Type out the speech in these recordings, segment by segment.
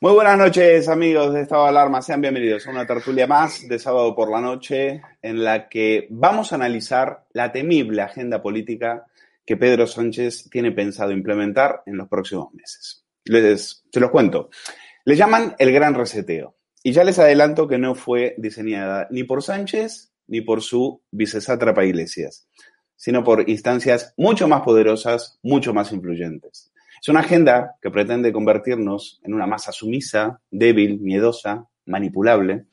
Muy buenas noches, amigos de Estado de Alarma. Sean bienvenidos a una tertulia más de sábado por la noche en la que vamos a analizar la temible agenda política que Pedro Sánchez tiene pensado implementar en los próximos meses. Les, se los cuento. Le llaman el gran reseteo. Y ya les adelanto que no fue diseñada ni por Sánchez ni por su vicesátrapa Iglesias, sino por instancias mucho más poderosas, mucho más influyentes. Es una agenda que pretende convertirnos en una masa sumisa, débil, miedosa, manipulable.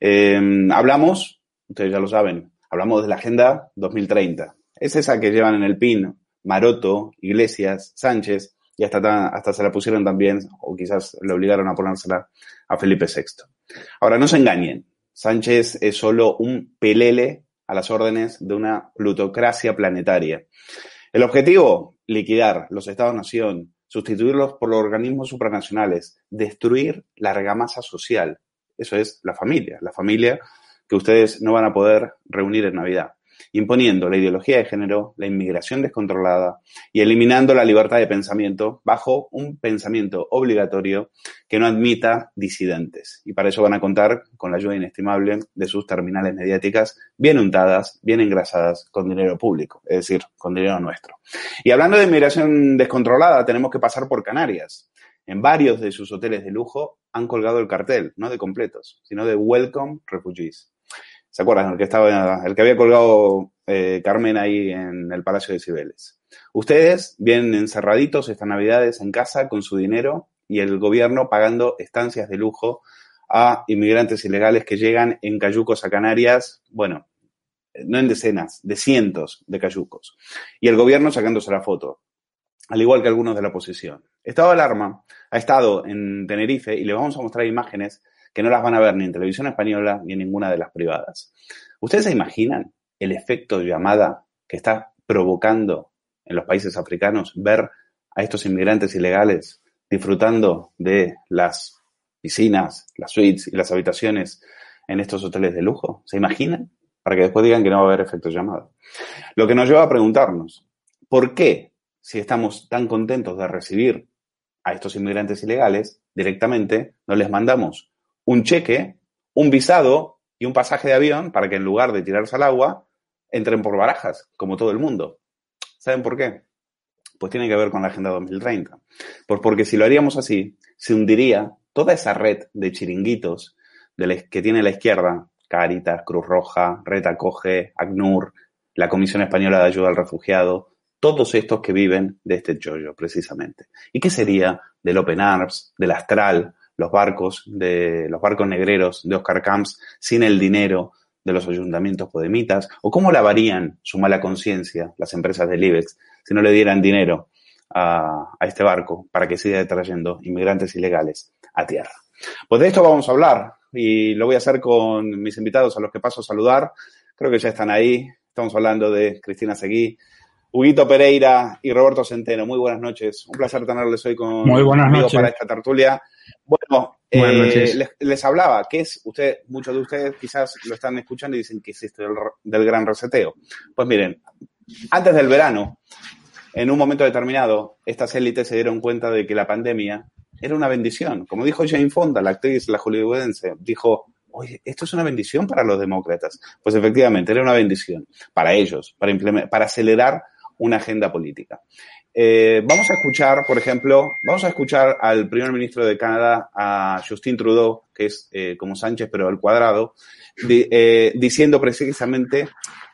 Eh, hablamos, ustedes ya lo saben, hablamos de la Agenda 2030. Es esa que llevan en el PIN Maroto, Iglesias, Sánchez, y hasta, hasta se la pusieron también, o quizás le obligaron a ponérsela a Felipe VI. Ahora, no se engañen, Sánchez es solo un pelele a las órdenes de una plutocracia planetaria. El objetivo, liquidar los estados-nación, sustituirlos por los organismos supranacionales, destruir la argamasa social. Eso es la familia, la familia que ustedes no van a poder reunir en Navidad imponiendo la ideología de género, la inmigración descontrolada y eliminando la libertad de pensamiento bajo un pensamiento obligatorio que no admita disidentes. Y para eso van a contar con la ayuda inestimable de sus terminales mediáticas bien untadas, bien engrasadas con dinero público, es decir, con dinero nuestro. Y hablando de inmigración descontrolada, tenemos que pasar por Canarias. En varios de sus hoteles de lujo han colgado el cartel, no de completos, sino de Welcome Refugees. ¿Se acuerdan? El que, estaba, el que había colgado eh, Carmen ahí en el Palacio de Cibeles. Ustedes vienen encerraditos estas navidades en casa con su dinero y el gobierno pagando estancias de lujo a inmigrantes ilegales que llegan en cayucos a Canarias, bueno, no en decenas, de cientos de cayucos. Y el gobierno sacándose la foto, al igual que algunos de la oposición. Estado de alarma ha estado en Tenerife y le vamos a mostrar imágenes que no las van a ver ni en televisión española ni en ninguna de las privadas. ¿Ustedes se imaginan el efecto llamada que está provocando en los países africanos ver a estos inmigrantes ilegales disfrutando de las piscinas, las suites y las habitaciones en estos hoteles de lujo? ¿Se imaginan? Para que después digan que no va a haber efecto llamada. Lo que nos lleva a preguntarnos, ¿por qué, si estamos tan contentos de recibir a estos inmigrantes ilegales, directamente no les mandamos un cheque, un visado y un pasaje de avión para que en lugar de tirarse al agua, entren por barajas, como todo el mundo? ¿Saben por qué? Pues tiene que ver con la Agenda 2030. Pues porque si lo haríamos así, se hundiría toda esa red de chiringuitos de que tiene la izquierda, Caritas, Cruz Roja, Red Acoge, ACNUR, la Comisión Española de Ayuda al Refugiado, todos estos que viven de este chollo, precisamente. ¿Y qué sería del Open Arms, del Astral, los barcos, de los barcos negreros de Oscar Camps, sin el dinero de los ayuntamientos podemitas? ¿O cómo lavarían su mala conciencia las empresas del IBEX si no le dieran dinero a, a este barco para que siga trayendo inmigrantes ilegales a tierra? Pues de esto vamos a hablar y lo voy a hacer con mis invitados a los que paso a saludar. Creo que ya están ahí. Estamos hablando de Cristina Seguí, Huguito Pereira y Roberto Centeno. Muy buenas noches. Un placer tenerles hoy con Muy buenas noches. para esta tertulia. Bueno, eh, les, les, hablaba que es, usted, muchos de ustedes quizás lo están escuchando y dicen que es esto del, del gran reseteo. Pues miren, antes del verano, en un momento determinado, estas élites se dieron cuenta de que la pandemia era una bendición. Como dijo Jane Fonda, la actriz, la hollywoodense, dijo, oye, esto es una bendición para los demócratas. Pues efectivamente, era una bendición para ellos, para, para acelerar una agenda política. Eh, vamos a escuchar, por ejemplo, vamos a escuchar al primer ministro de Canadá, a Justin Trudeau, que es eh, como Sánchez, pero al cuadrado, eh, diciendo precisamente,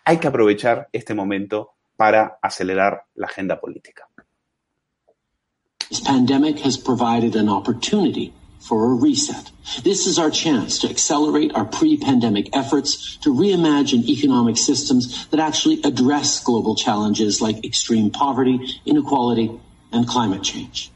hay que aprovechar este momento para acelerar la agenda política. This pandemic has provided an opportunity for a reset. This is our chance to accelerate our pre-pandemic efforts to reimagine economic systems that actually address global challenges like extreme poverty, inequality, and climate change.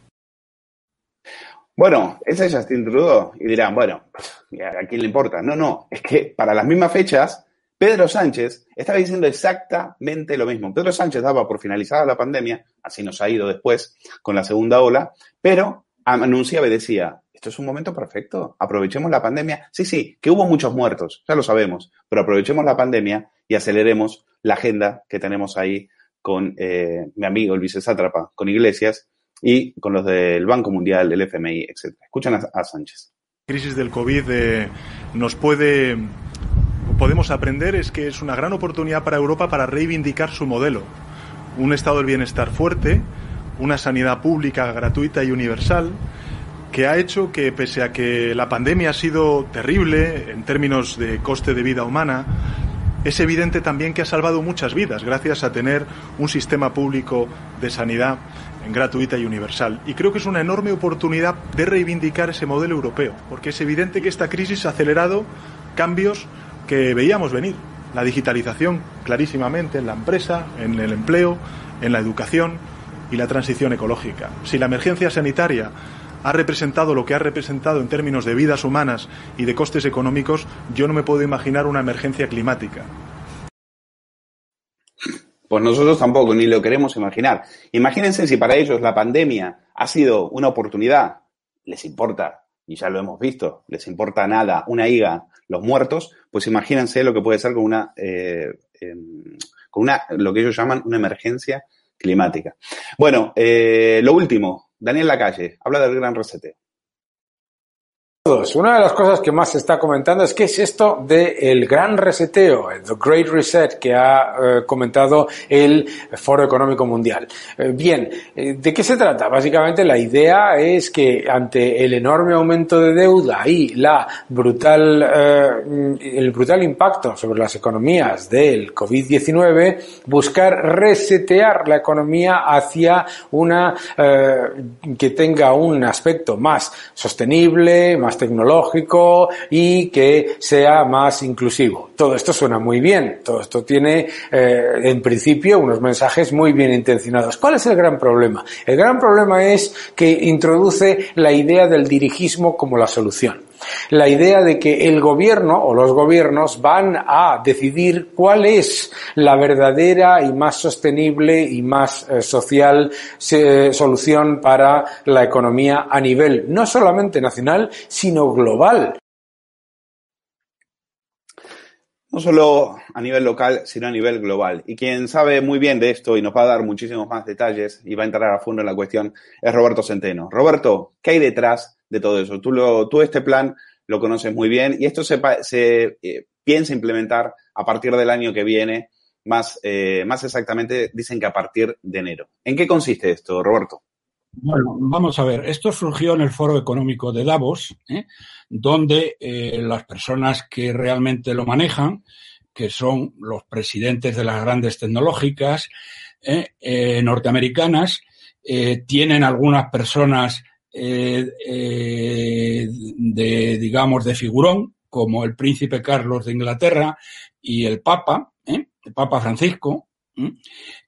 Bueno, ese es Justin Trudeau. Y dirán, bueno, ¿a quién le importa? No, no, es que para las mismas fechas, Pedro Sánchez estaba diciendo exactamente lo mismo. Pedro Sánchez daba por finalizada la pandemia, así nos ha ido después con la segunda ola, pero anunciaba y decía, esto es un momento perfecto, aprovechemos la pandemia. Sí, sí, que hubo muchos muertos, ya lo sabemos, pero aprovechemos la pandemia y aceleremos la agenda que tenemos ahí con eh, mi amigo el vicesátrapa, con Iglesias y con los del Banco Mundial, el FMI, etc. Escuchan a, a Sánchez. La crisis del COVID eh, nos puede podemos aprender es que es una gran oportunidad para Europa para reivindicar su modelo. Un estado del bienestar fuerte, una sanidad pública gratuita y universal, que ha hecho que, pese a que la pandemia ha sido terrible en términos de coste de vida humana, es evidente también que ha salvado muchas vidas gracias a tener un sistema público de sanidad gratuita y universal. Y creo que es una enorme oportunidad de reivindicar ese modelo europeo, porque es evidente que esta crisis ha acelerado cambios que veíamos venir. La digitalización, clarísimamente, en la empresa, en el empleo, en la educación y la transición ecológica. Si la emergencia sanitaria ha representado lo que ha representado en términos de vidas humanas y de costes económicos, yo no me puedo imaginar una emergencia climática. Pues nosotros tampoco, ni lo queremos imaginar. Imagínense si para ellos la pandemia ha sido una oportunidad, les importa, y ya lo hemos visto, les importa nada, una higa, los muertos, pues imagínense lo que puede ser con una, eh, eh, con una, lo que ellos llaman una emergencia climática. Bueno, eh, lo último, Daniel Lacalle, habla del gran reseteo. Una de las cosas que más se está comentando es qué es esto del gran reseteo, el Great Reset que ha eh, comentado el Foro Económico Mundial. Eh, bien, eh, ¿de qué se trata? Básicamente la idea es que ante el enorme aumento de deuda y la brutal, el brutal impacto sobre las economías del COVID-19, buscar resetear la economía hacia una que tenga un aspecto más sostenible, más tecnológico y que sea más inclusivo. Todo esto suena muy bien, todo esto tiene eh, en principio unos mensajes muy bien intencionados. ¿Cuál es el gran problema? El gran problema es que introduce la idea del dirigismo como la solución la idea de que el gobierno o los gobiernos van a decidir cuál es la verdadera y más sostenible y más eh, social solución para la economía a nivel no solamente nacional, sino global. No solo a nivel local, sino a nivel global. Y quien sabe muy bien de esto y nos va a dar muchísimos más detalles y va a entrar a fondo en la cuestión es Roberto Centeno. Roberto, ¿qué hay detrás de todo eso. Tú, lo, tú este plan lo conoces muy bien y esto se, se eh, piensa implementar a partir del año que viene, más, eh, más exactamente dicen que a partir de enero. ¿En qué consiste esto, Roberto? Bueno, vamos a ver, esto surgió en el Foro Económico de Davos, ¿eh? donde las personas que realmente lo manejan, que son los presidentes de las grandes tecnológicas norteamericanas, tienen algunas personas eh, eh, de, digamos, de figurón, como el príncipe Carlos de Inglaterra y el Papa, ¿eh? el Papa Francisco,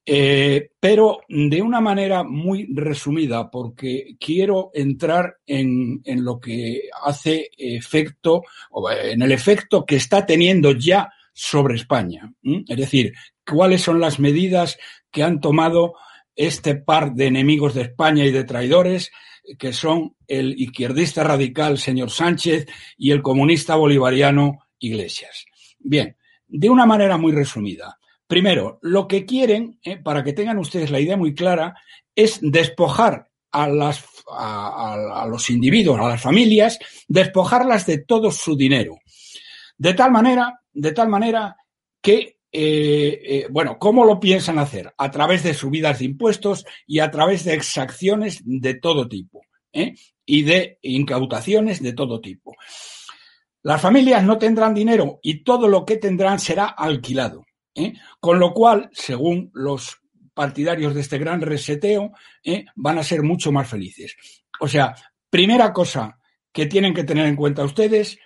pero de una manera muy resumida, porque quiero entrar en, en lo que hace efecto, en el efecto que está teniendo ya sobre España. Es decir, cuáles son las medidas que han tomado este par de enemigos de España y de traidores que son el izquierdista radical señor Sánchez y el comunista bolivariano Iglesias. Bien, de una manera muy resumida. Primero, lo que quieren, eh, para que tengan ustedes la idea muy clara, es despojar a, las, a, los individuos, a las familias, despojarlas de todo su dinero. De tal manera, de tal manera que eh, eh, bueno, ¿cómo lo piensan hacer? A través de subidas de impuestos y a través de exacciones de todo tipo ¿eh? y de incautaciones de todo tipo. Las familias no tendrán dinero y todo lo que tendrán será alquilado. Con lo cual, según los partidarios de este gran reseteo, van a ser mucho más felices. O sea, primera cosa que tienen que tener en cuenta ustedes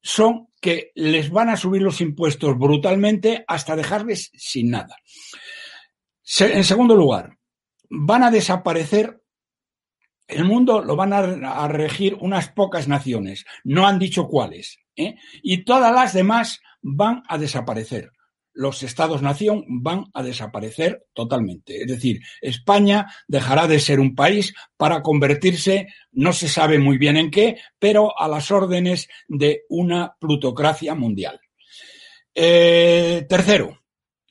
son que les van a subir los impuestos brutalmente hasta dejarles sin nada. En segundo lugar, van a desaparecer el mundo lo van a, regir unas pocas naciones, no han dicho cuáles, ¿eh? y todas las demás van a desaparecer los estados-nación van a desaparecer totalmente. Es decir, España dejará de ser un país para convertirse, no se sabe muy bien en qué, pero a las órdenes de una plutocracia mundial. Eh, tercero,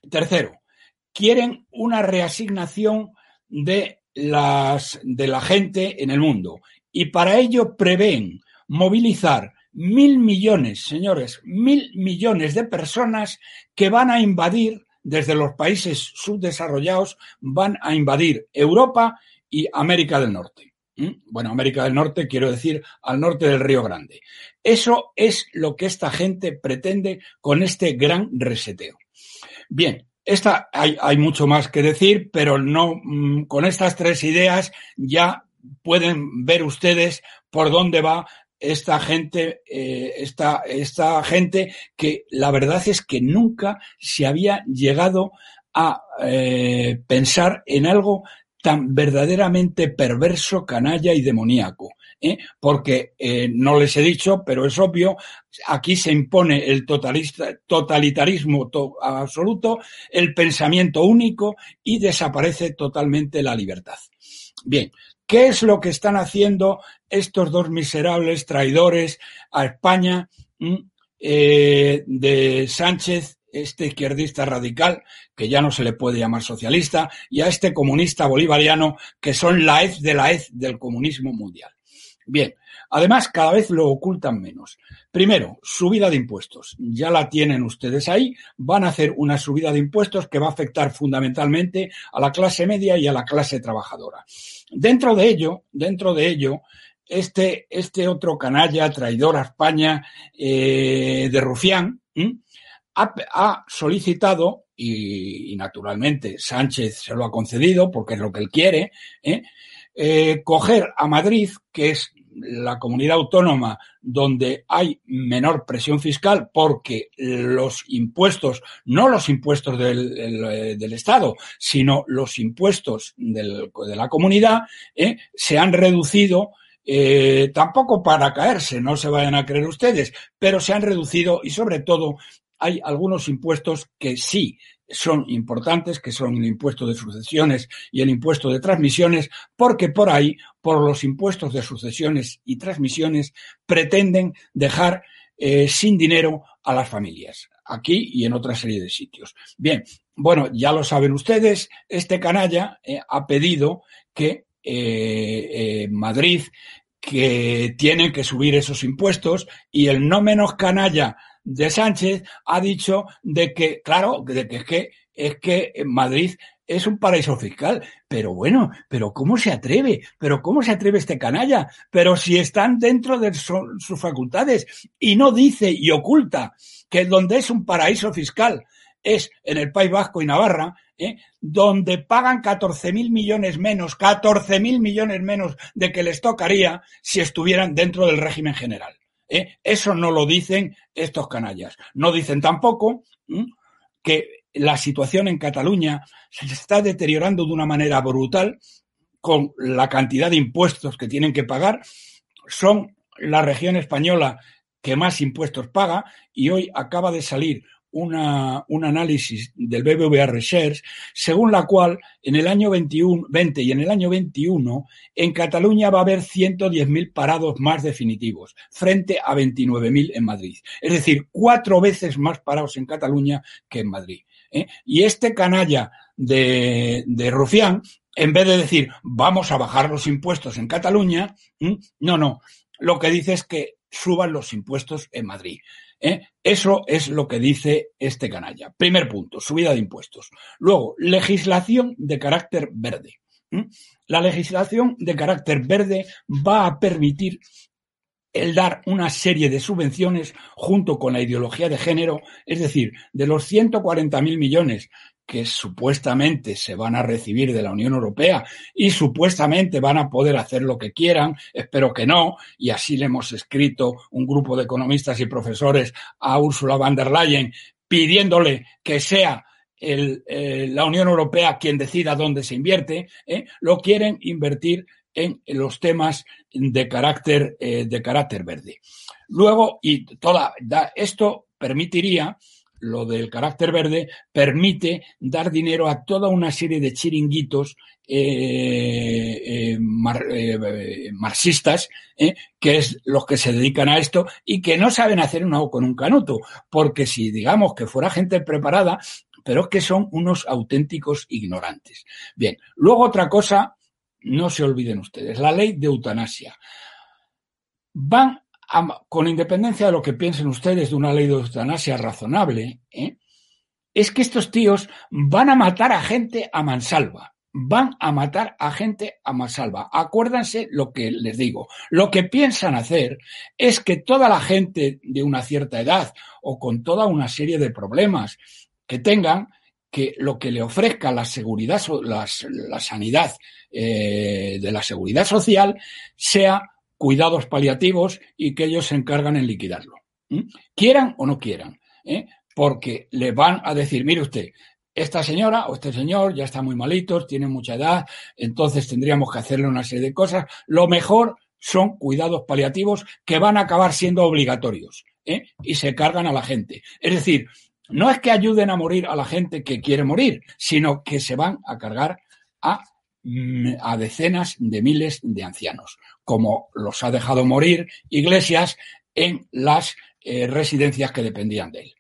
tercero, quieren una reasignación de, la gente en el mundo y para ello prevén movilizar mil millones, señores, mil millones de personas que van a invadir desde los países subdesarrollados, van a invadir Europa y América del Norte. ¿Mm? Bueno, América del Norte, quiero decir, al norte del Río Grande. Eso es lo que esta gente pretende con este gran reseteo. Bien, esta, hay, mucho más que decir, pero no, mm, con estas tres ideas ya pueden ver ustedes por dónde va esta gente, eh, esta, esta gente que la verdad es que nunca se había llegado a eh, pensar en algo tan verdaderamente perverso, canalla y demoníaco. ¿eh? Porque no les he dicho, pero es obvio, aquí se impone el totalitarismo absoluto, el pensamiento único y desaparece totalmente la libertad. Bien, ¿Qué es lo que están haciendo estos dos miserables traidores a España mm, eh, de Sánchez, este izquierdista radical, que ya no se le puede llamar socialista, y a este comunista bolivariano, que son la hez de la hez del comunismo mundial? Bien, además cada vez lo ocultan menos. Primero, subida de impuestos. Ya la tienen ustedes ahí. Van a hacer una subida de impuestos que va a afectar fundamentalmente a la clase media y a la clase trabajadora. Dentro de ello, dentro de ello, este, este otro canalla traidor a España eh, de Rufián ha, ha, solicitado, y, y, naturalmente Sánchez se lo ha concedido porque es lo que él quiere, ¿eh? Eh, coger a Madrid, que es la comunidad autónoma donde hay menor presión fiscal porque los impuestos, no los impuestos del, del Estado, sino los impuestos de la comunidad, ¿eh? se han reducido eh, tampoco para caerse, no se vayan a creer ustedes, pero se han reducido y sobre todo hay algunos impuestos que sí son importantes, que son el impuesto de sucesiones y el impuesto de transmisiones, porque por ahí, por los impuestos de sucesiones y transmisiones, pretenden dejar eh, sin dinero a las familias, aquí y en otra serie de sitios. Bien, bueno, ya lo saben ustedes, este canalla eh, ha pedido que eh, Madrid que tienen que subir esos impuestos y el no menos canalla de Sánchez ha dicho de que, claro, de que es que, es que Madrid es un paraíso fiscal. Pero bueno, pero ¿cómo se atreve? Pero ¿cómo se atreve este canalla? Pero si están dentro de su, sus facultades y no dice y oculta que donde es un paraíso fiscal es en el País Vasco y Navarra, ¿eh? donde pagan 14 mil millones menos, 14 mil millones menos de que les tocaría si estuvieran dentro del régimen general. ¿Eh? Eso no lo dicen estos canallas. No dicen tampoco que la situación en Cataluña se está deteriorando de una manera brutal con la cantidad de impuestos que tienen que pagar. Son la región española que más impuestos paga y hoy acaba de salir una, un análisis del BBVA Research, según la cual en el año 21, 20 y en el año 21 en Cataluña va a haber 110.000 parados más definitivos frente a 29.000 en Madrid. Es decir, cuatro veces más parados en Cataluña que en Madrid. ¿eh? Y este canalla de, de Rufián, en vez de decir vamos a bajar los impuestos en Cataluña, no, no, lo que dice es que suban los impuestos en Madrid. ¿Eh? Eso es lo que dice este canalla. Primer punto, subida de impuestos. Luego, legislación de carácter verde. ¿Mm? La legislación de carácter verde va a permitir el dar una serie de subvenciones junto con la ideología de género, es decir, de los 140.000 millones que supuestamente se van a recibir de la Unión Europea y supuestamente van a poder hacer lo que quieran, espero que no, y así le hemos escrito un grupo de economistas y profesores a Ursula von der Leyen pidiéndole que sea eh, la Unión Europea quien decida dónde se invierte, ¿eh? lo quieren invertir en los temas de carácter, eh, de carácter verde. Luego, y toda da, esto permitiría lo del carácter verde permite dar dinero a toda una serie de chiringuitos eh, eh, eh, marxistas, que es los que se dedican a esto y que no saben hacer un con un canuto, porque si digamos que fuera gente preparada, pero es que son unos auténticos ignorantes. Bien, luego otra cosa, no se olviden ustedes, la ley de eutanasia. Van con independencia de lo que piensen ustedes de una ley de eutanasia razonable, ¿eh? es que estos tíos van a matar a gente a mansalva. Van a matar a gente a mansalva. Acuérdense lo que les digo. Lo que piensan hacer es que toda la gente de una cierta edad o con toda una serie de problemas que tengan, que lo que le ofrezca la seguridad, la, la sanidad eh, de la seguridad social sea cuidados paliativos y que ellos se encargan en liquidarlo. Quieran o no quieran, ¿eh? porque le van a decir, mire usted, esta señora o este señor ya está muy malitos, tiene mucha edad, entonces tendríamos que hacerle una serie de cosas. Lo mejor son cuidados paliativos que van a acabar siendo obligatorios ¿eh? y se cargan a la gente. Es decir, no es que ayuden a morir a la gente que quiere morir, sino que se van a cargar a Mm, a decenas de miles de ancianos, como los ha dejado morir Iglesias en las eh, residencias que dependían de él.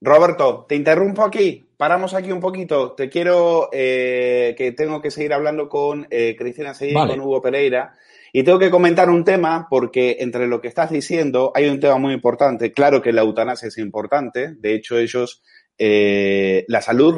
Roberto, te interrumpo aquí paramos aquí un poquito. Te quiero, eh, que tengo que seguir hablando con eh, Cristina Seguí, con Hugo Pereira. Y tengo que comentar un tema porque entre lo que estás diciendo hay un tema muy importante. Claro que la eutanasia es importante. De hecho, ellos, eh, la salud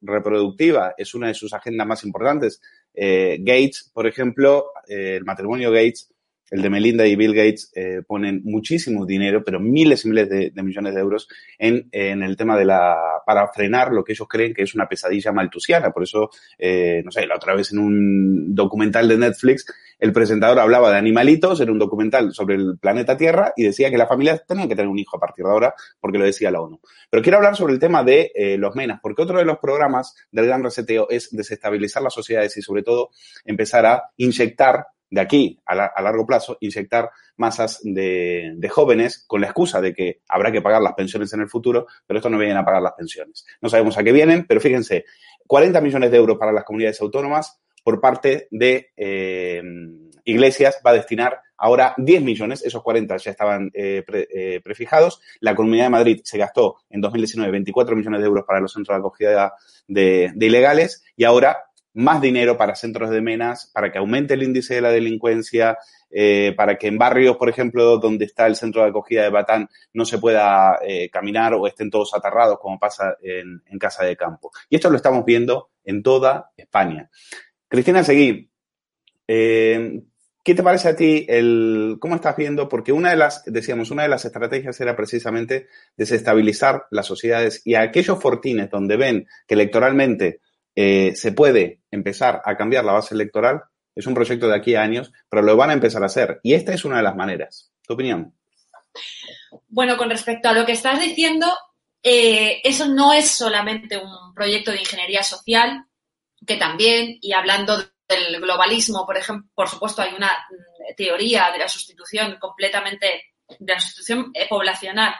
reproductiva es una de sus agendas más importantes. Eh, Gates, por ejemplo, eh, el matrimonio Gates el de Melinda y Bill Gates eh, ponen muchísimo dinero, pero miles y miles de, millones de euros en, en, el tema de la, para frenar lo que ellos creen que es una pesadilla maltusiana. Por eso, eh, no sé, la otra vez en un documental de Netflix, el presentador hablaba de animalitos, era un documental sobre el planeta Tierra y decía que las familias tenían que tener un hijo a partir de ahora porque lo decía la ONU. Pero quiero hablar sobre el tema de eh, los menas, porque otro de los programas del gran reseteo es desestabilizar las sociedades y sobre todo empezar a inyectar de aquí a, largo plazo, inyectar masas de, jóvenes con la excusa de que habrá que pagar las pensiones en el futuro, pero esto no vienen a pagar las pensiones. No sabemos a qué vienen, pero fíjense, 40 millones de euros para las comunidades autónomas por parte de eh, Iglesias va a destinar ahora 10 millones, esos 40 ya estaban eh, eh, prefijados. La Comunidad de Madrid se gastó en 2019 24 millones de euros para los centros de acogida de ilegales y ahora más dinero para centros de menas, para que aumente el índice de la delincuencia, eh, para que en barrios, por ejemplo, donde está el centro de acogida de Batán, no se pueda eh, caminar o estén todos aterrados, como pasa en, Casa de Campo. Y esto lo estamos viendo en toda España. Cristina Seguí, eh, ¿qué te parece a ti el, cómo estás viendo? Porque una de las, decíamos, una de las estrategias era precisamente desestabilizar las sociedades y aquellos fortines donde ven que electoralmente eh, se puede empezar a cambiar la base electoral. Es un proyecto de aquí a años, pero lo van a empezar a hacer. Y esta es una de las maneras. ¿Tu opinión? Bueno, con respecto a lo que estás diciendo, eh, eso no es solamente un proyecto de ingeniería social, que también, y hablando del globalismo, por ejemplo, por supuesto, hay una mm, teoría de la sustitución completamente, de la sustitución poblacional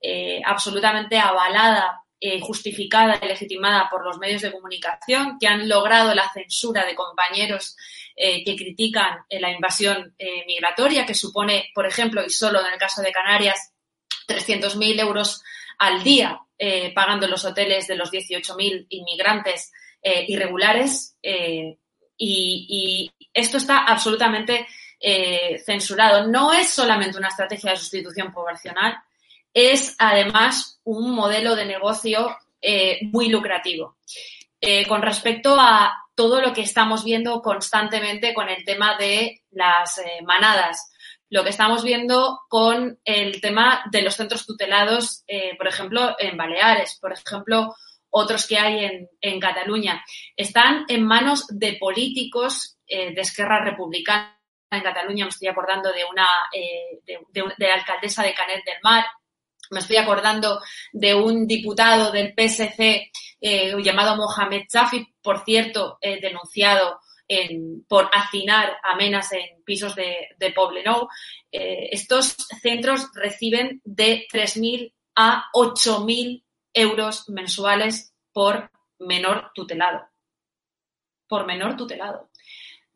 eh, absolutamente avalada eh, justificada y legitimada por los medios de comunicación, que han logrado la censura de compañeros eh, que critican eh, la invasión migratoria, que supone, por ejemplo, y solo en el caso de Canarias, 300.000 euros al día pagando los hoteles de los 18.000 inmigrantes irregulares. Y, y, esto está absolutamente censurado. No es solamente una estrategia de sustitución poblacional, es además un modelo de negocio eh, muy lucrativo. Eh, con respecto a todo lo que estamos viendo constantemente con el tema de las eh, manadas, lo que estamos viendo con el tema de los centros tutelados, por ejemplo, en Baleares, por ejemplo, otros que hay en, Cataluña, están en manos de políticos de Esquerra Republicana. En Cataluña me estoy acordando de una de, la alcaldesa de Canet del Mar, me estoy acordando de un diputado del PSC eh, llamado Mohamed Chafi, por cierto, eh, denunciado por hacinar amenas en pisos de, de Poblenou. Eh, estos centros reciben de 3.000 a 8.000 euros mensuales por menor tutelado. Por menor tutelado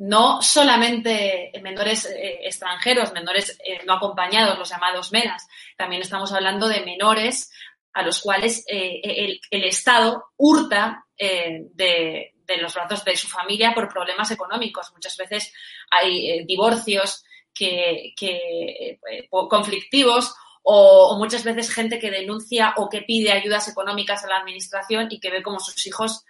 no solamente menores eh, extranjeros, menores eh, no acompañados, los llamados MENAS, también estamos hablando de menores a los cuales eh, el, Estado hurta de, los brazos de su familia por problemas económicos. Muchas veces hay divorcios que, conflictivos o, muchas veces gente que denuncia o que pide ayudas económicas a la administración y que ve como sus hijos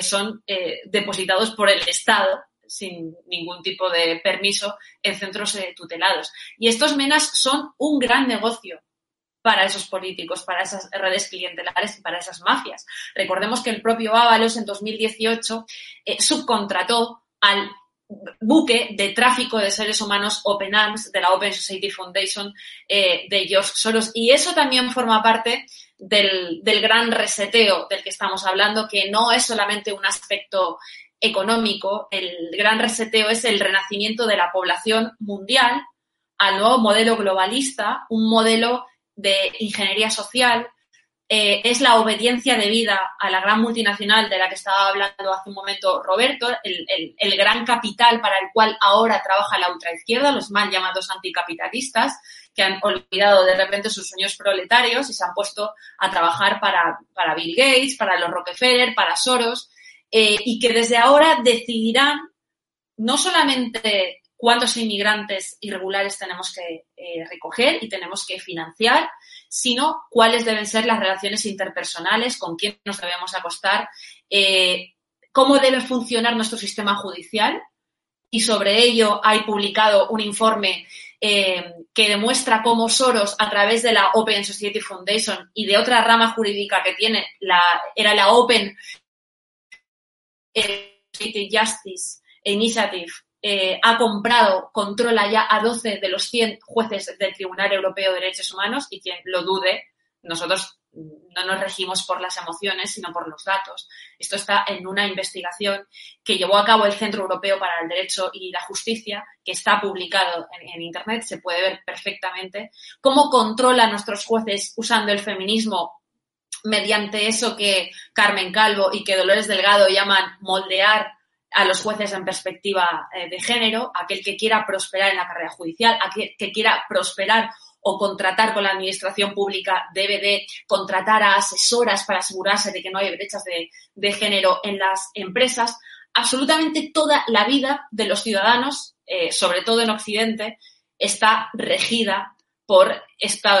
son depositados por el Estado sin ningún tipo de permiso en centros eh, tutelados. Y estos menas son un gran negocio para esos políticos, para esas redes clientelares y para esas mafias. Recordemos que el propio Ábalos en 2018 eh, subcontrató al buque de tráfico de seres humanos Open Arms de la Open Society Foundation eh, de George Soros. Y eso también forma parte del, del, gran reseteo del que estamos hablando, que no es solamente un aspecto económico, el gran reseteo es el renacimiento de la población mundial al nuevo modelo globalista, un modelo de ingeniería social, eh, es la obediencia debida a la gran multinacional de la que estaba hablando hace un momento Roberto, el, el, gran capital para el cual ahora trabaja la ultraizquierda, los mal llamados anticapitalistas, que han olvidado de repente sus sueños proletarios y se han puesto a trabajar para, para Bill Gates, para los Rockefeller, para Soros, eh, y que desde ahora decidirán no solamente cuántos inmigrantes irregulares tenemos que eh, recoger y tenemos que financiar, sino cuáles deben ser las relaciones interpersonales, con quién nos debemos acostar, eh, cómo debe funcionar nuestro sistema judicial. Y sobre ello hay publicado un informe que demuestra cómo Soros, a través de la Open Society Foundation y de otra rama jurídica que tiene, la, era la Open Justice Initiative, eh, ha comprado, controla ya a 12 de los 100 jueces del Tribunal Europeo de Derechos Humanos y quien lo dude, nosotros no nos regimos por las emociones, sino por los datos. Esto está en una investigación que llevó a cabo el Centro Europeo para el Derecho y la Justicia, que está publicado en, en Internet, se puede ver perfectamente, cómo controla nuestros jueces usando el feminismo mediante eso que Carmen Calvo y que Dolores Delgado llaman moldear a los jueces en perspectiva eh, de género, aquel que quiera prosperar en la carrera judicial, aquel que quiera prosperar o contratar con la administración pública debe de contratar a asesoras para asegurarse de que no hay brechas de, género en las empresas. Absolutamente toda la vida de los ciudadanos, eh, sobre todo en Occidente, está regida por esta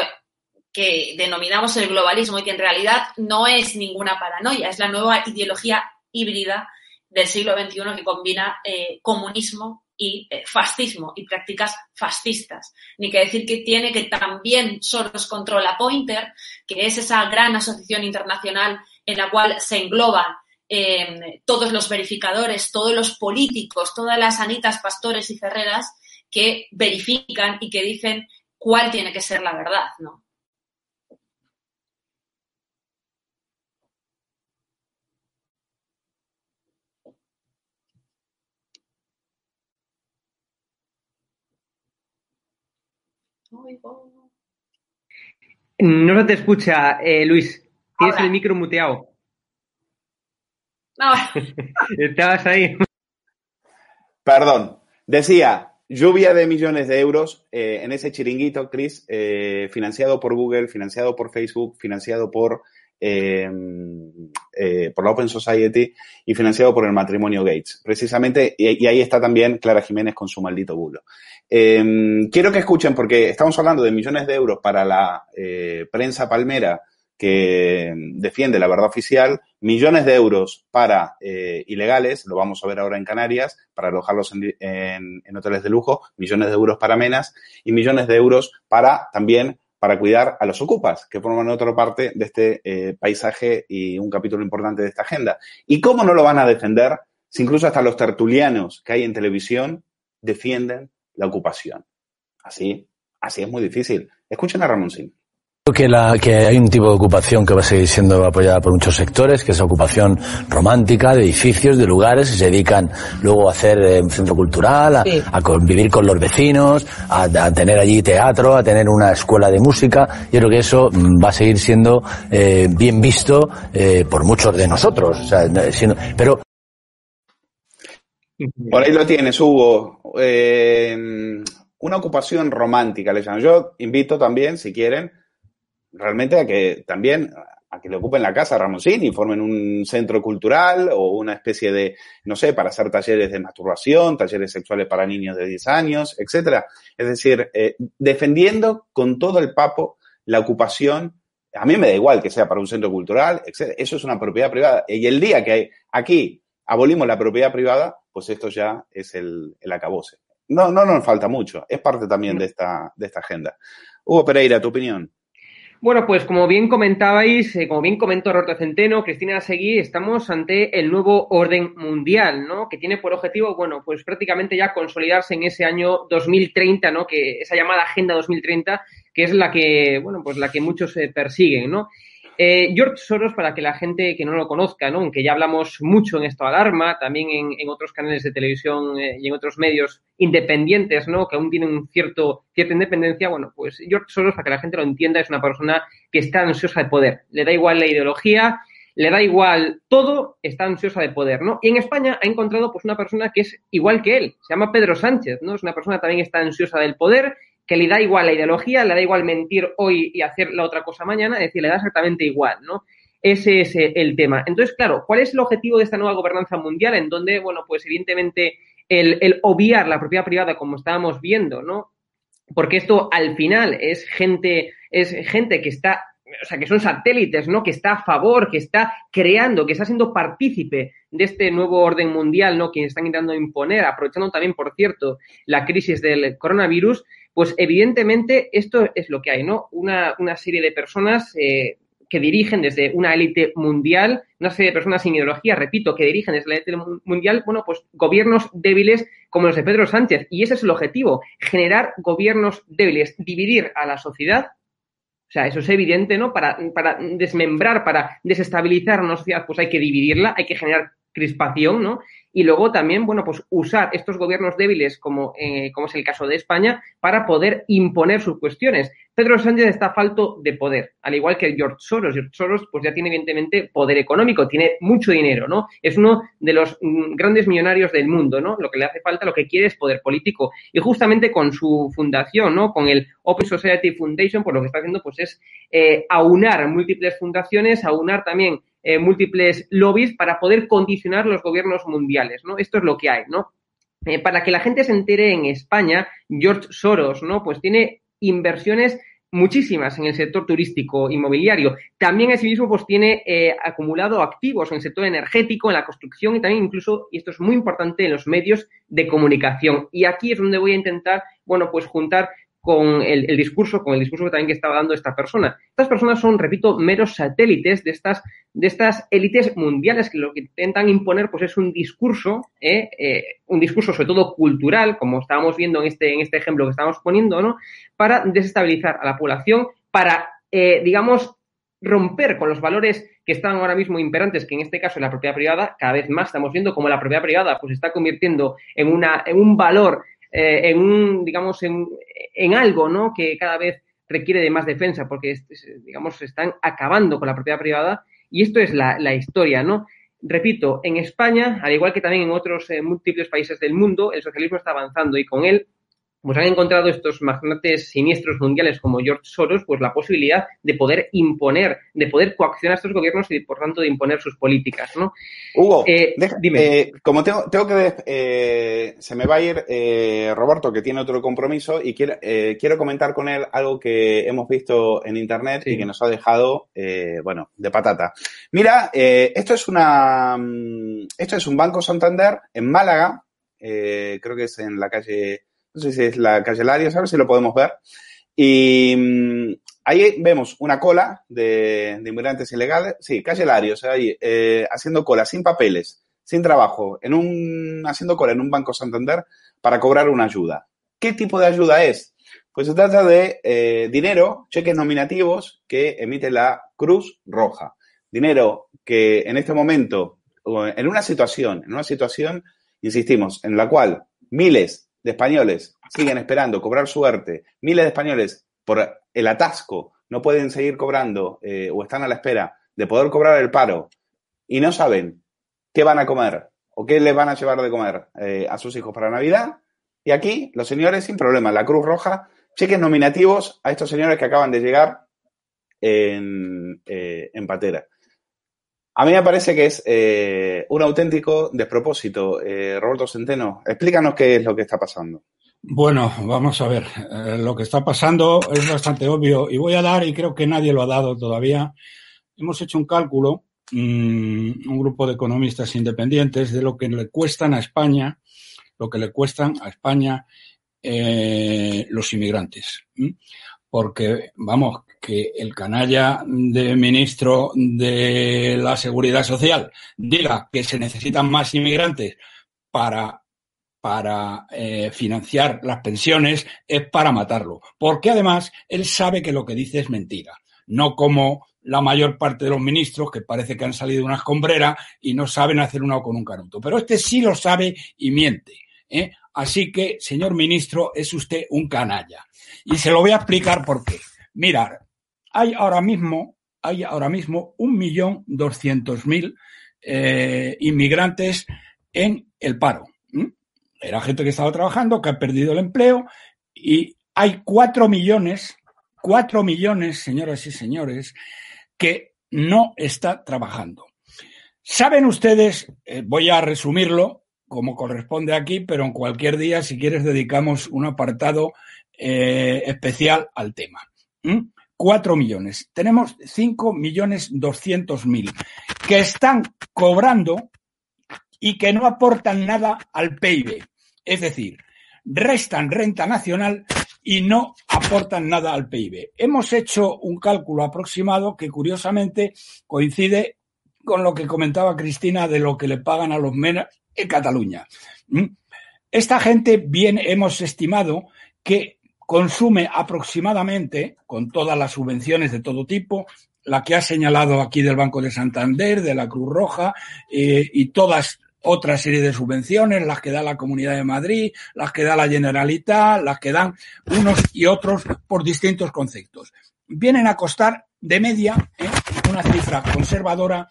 que denominamos el globalismo y que en realidad no es ninguna paranoia, es la nueva ideología híbrida del siglo XXI que combina eh, comunismo y eh, fascismo y prácticas fascistas. Ni que decir que tiene que también Soros controla Pointer, que es esa gran asociación internacional en la cual se engloban em, todos los verificadores, todos los políticos, todas las anitas, pastores y ferreras que verifican y que dicen cuál tiene que ser la verdad, ¿no? No se te escucha, eh, Luis. Tienes el micro muteado. No. Estabas ahí. Perdón. Decía, lluvia de millones de euros eh, en ese chiringuito, Chris, eh, financiado por Google, financiado por Facebook, financiado por, por la Open Society y financiado por el matrimonio Gates. Precisamente, y, ahí está también Clara Jiménez con su maldito bulo. Em, quiero que escuchen, porque estamos hablando de millones de euros para la eh, prensa palmera que defiende la verdad oficial, millones de euros para eh, ilegales, lo vamos a ver ahora en Canarias, para alojarlos en, hoteles de lujo, millones de euros para menas y millones de euros para también para cuidar a los ocupas, que forman otra parte de este eh, paisaje y un capítulo importante de esta agenda. ¿Y cómo no lo van a defender si incluso hasta los tertulianos que hay en televisión defienden la ocupación. Así, así es muy difícil. Escuchen a Ramón Sin. Que, la, que hay un tipo de ocupación que va a seguir siendo apoyada por muchos sectores, que es la ocupación romántica de edificios, de lugares, y se dedican luego a hacer eh, un centro cultural, a, convivir con los vecinos, a, tener allí teatro, a tener una escuela de música. Yo creo que eso mm, va a seguir siendo eh, bien visto eh, por muchos de nosotros. O sea, pero por ahí lo tienes, Hugo. Eh, una ocupación romántica, le llaman. Yo invito también, si quieren, realmente a que también a que le ocupen la casa a y formen un centro cultural o una especie de, no sé, para hacer talleres de masturbación, talleres sexuales para niños de 10 años, etcétera. Es decir, eh, defendiendo con todo el papo la ocupación. A mí me da igual que sea para un centro cultural, etcétera. Eso es una propiedad privada. Y el día que aquí abolimos la propiedad privada, pues esto ya es el, el acabose. No, no nos falta mucho, es parte también de esta, de esta agenda. Hugo Pereira, tu opinión. Bueno, pues como bien comentabais, eh, como bien comentó Roberto Centeno, Cristina Seguí, estamos ante el nuevo orden mundial, ¿no? Que tiene por objetivo, bueno, pues prácticamente ya consolidarse en ese año 2030, ¿no? Que esa llamada Agenda 2030, que es la que, bueno, pues la que muchos eh, persiguen, ¿no? Eh, George Soros, para que la gente que no lo conozca, ¿no? aunque ya hablamos mucho en esto alarma, también en, otros canales de televisión eh, y en otros medios independientes, ¿no? que aún tienen cierto, cierta independencia, bueno, pues George Soros, para que la gente lo entienda, es una persona que está ansiosa de poder. Le da igual la ideología, le da igual todo, está ansiosa de poder, ¿no? Y en España ha encontrado pues una persona que es igual que él, se llama Pedro Sánchez, ¿no? Es una persona que también está ansiosa del poder, que le da igual la ideología, le da igual mentir hoy y hacer la otra cosa mañana, es decir, le da exactamente igual, ¿no? Ese es eh, el tema. Entonces, claro, ¿cuál es el objetivo de esta nueva gobernanza mundial? En donde, bueno, pues evidentemente el, el obviar la propiedad privada, como estábamos viendo, ¿no? Porque esto al final es gente, es gente que está o sea, que son satélites, ¿no? Que está a favor, que está creando, que está siendo partícipe de este nuevo orden mundial, ¿no? Que están intentando imponer, aprovechando también, por cierto, la crisis del coronavirus, pues evidentemente esto es lo que hay, ¿no? Una, una serie de personas eh, que dirigen desde una élite mundial, una serie de personas sin ideología, repito, que dirigen desde la élite mundial, bueno, pues gobiernos débiles como los de Pedro Sánchez. Y ese es el objetivo, generar gobiernos débiles, dividir a la sociedad. O sea, eso es evidente, ¿no? Para, para desmembrar, para desestabilizar una sociedad, pues hay que dividirla, hay que generar crispación, ¿no? Y luego también, bueno, pues usar estos gobiernos débiles, como, eh, como es el caso de España, para poder imponer sus cuestiones. Pedro Sánchez está falto de poder, al igual que George Soros. George Soros, pues ya tiene evidentemente poder económico, tiene mucho dinero, ¿no? Es uno de los mm, grandes millonarios del mundo, ¿no? Lo que le hace falta, lo que quiere es poder político. Y justamente con su fundación, ¿no? Con el Open Society Foundation, pues lo que está haciendo, pues es eh, aunar múltiples fundaciones, aunar también eh, múltiples lobbies para poder condicionar los gobiernos mundiales, ¿no? Esto es lo que hay, ¿no? Eh, para que la gente se entere en España, George Soros, ¿no? Pues tiene inversiones muchísimas en el sector turístico inmobiliario. También asimismo pues tiene eh, acumulado activos en el sector energético, en la construcción y también incluso, y esto es muy importante, en los medios de comunicación. Y aquí es donde voy a intentar, bueno, pues juntar con el, discurso, con el discurso que también que estaba dando esta persona. Estas personas son, repito, meros satélites de estas, de estas élites mundiales que lo que intentan imponer pues es un discurso, ¿eh? Eh, un discurso sobre todo cultural, como estábamos viendo en este, en este ejemplo que estamos poniendo, ¿no? Para desestabilizar a la población, para, eh, digamos, romper con los valores que están ahora mismo imperantes, que en este caso en la propiedad privada, cada vez más estamos viendo cómo la propiedad privada pues está convirtiendo en, una, en un valor eh, en un, digamos, en, en, algo, ¿no? Que cada vez requiere de más defensa, porque, digamos, se están acabando con la propiedad privada y esto es la, la historia, ¿no? Repito, en España, al igual que también en otros eh, múltiples países del mundo, el socialismo está avanzando y con él pues han encontrado estos magnates siniestros mundiales como George Soros, pues la posibilidad de poder imponer, de poder coaccionar a estos gobiernos y por tanto de imponer sus políticas, ¿no? Hugo, eh, dime. Eh, como tengo, tengo que eh, se me va a ir eh, Roberto que tiene otro compromiso y quiero, eh, quiero comentar con él algo que hemos visto en internet y que nos ha dejado, bueno, de patata. Mira, esto es una, mm, esto es un banco Santander en Málaga, creo que es en la calle no sé si es la calle Larios, a ver si lo podemos ver. Y mm, ahí vemos una cola de, inmigrantes ilegales, sí, calle Larios, ahí, eh, haciendo cola, sin papeles, sin trabajo, en un, haciendo cola en un Banco Santander para cobrar una ayuda. ¿Qué tipo de ayuda es? Pues se trata de eh, dinero, cheques nominativos que emite la Cruz Roja. Dinero que en este momento, en una situación, en una situación, insistimos, en la cual miles de españoles siguen esperando cobrar suerte, miles de españoles por el atasco no pueden seguir cobrando eh, o están a la espera de poder cobrar el paro y no saben qué van a comer o qué les van a llevar de comer eh, a sus hijos para Navidad. Y aquí los señores sin problema, la Cruz Roja, cheques nominativos a estos señores que acaban de llegar en, eh, en Patera. A mí me parece que es eh, un auténtico despropósito. Eh, Roberto Centeno, explícanos qué es lo que está pasando. Bueno, vamos a ver. Eh, lo que está pasando es bastante obvio y voy a dar, y creo que nadie lo ha dado todavía, hemos hecho un cálculo, mm, un grupo de economistas independientes, de lo que le cuestan a España, lo que le cuestan a España los inmigrantes. Porque, vamos, que el canalla de ministro de la Seguridad Social diga que se necesitan más inmigrantes para para eh, financiar las pensiones es para matarlo, porque además él sabe que lo que dice es mentira, no como la mayor parte de los ministros, que parece que han salido de una escombrera y no saben hacer una con un canuto. Pero este sí lo sabe y miente. ¿eh? Así que, señor ministro, es usted un canalla. Y se lo voy a explicar por qué. Mirar, hay ahora mismo, hay ahora mismo un millón doscientos mil eh, inmigrantes en el paro. Era gente que estaba trabajando, que ha perdido el empleo y hay cuatro millones, cuatro millones, señoras y señores, que no está trabajando. Saben ustedes, eh, voy a resumirlo como corresponde aquí, pero en cualquier día, si quieres, dedicamos un apartado eh, especial al tema. Cuatro millones. Tenemos cinco millones doscientos mil que están cobrando y que no aportan nada al PIB. Es decir, restan renta nacional y no aportan nada al PIB. Hemos hecho un cálculo aproximado que curiosamente coincide con lo que comentaba Cristina de lo que le pagan a los MENA en Cataluña. ¿Mm? Esta gente, bien hemos estimado que consume aproximadamente, con todas las subvenciones de todo tipo, la que ha señalado aquí del Banco de Santander, de la Cruz Roja eh, y todas otra serie de subvenciones, las que da la Comunidad de Madrid, las que da la Generalitat, las que dan unos y otros por distintos conceptos. Vienen a costar de media, ¿eh? una cifra conservadora,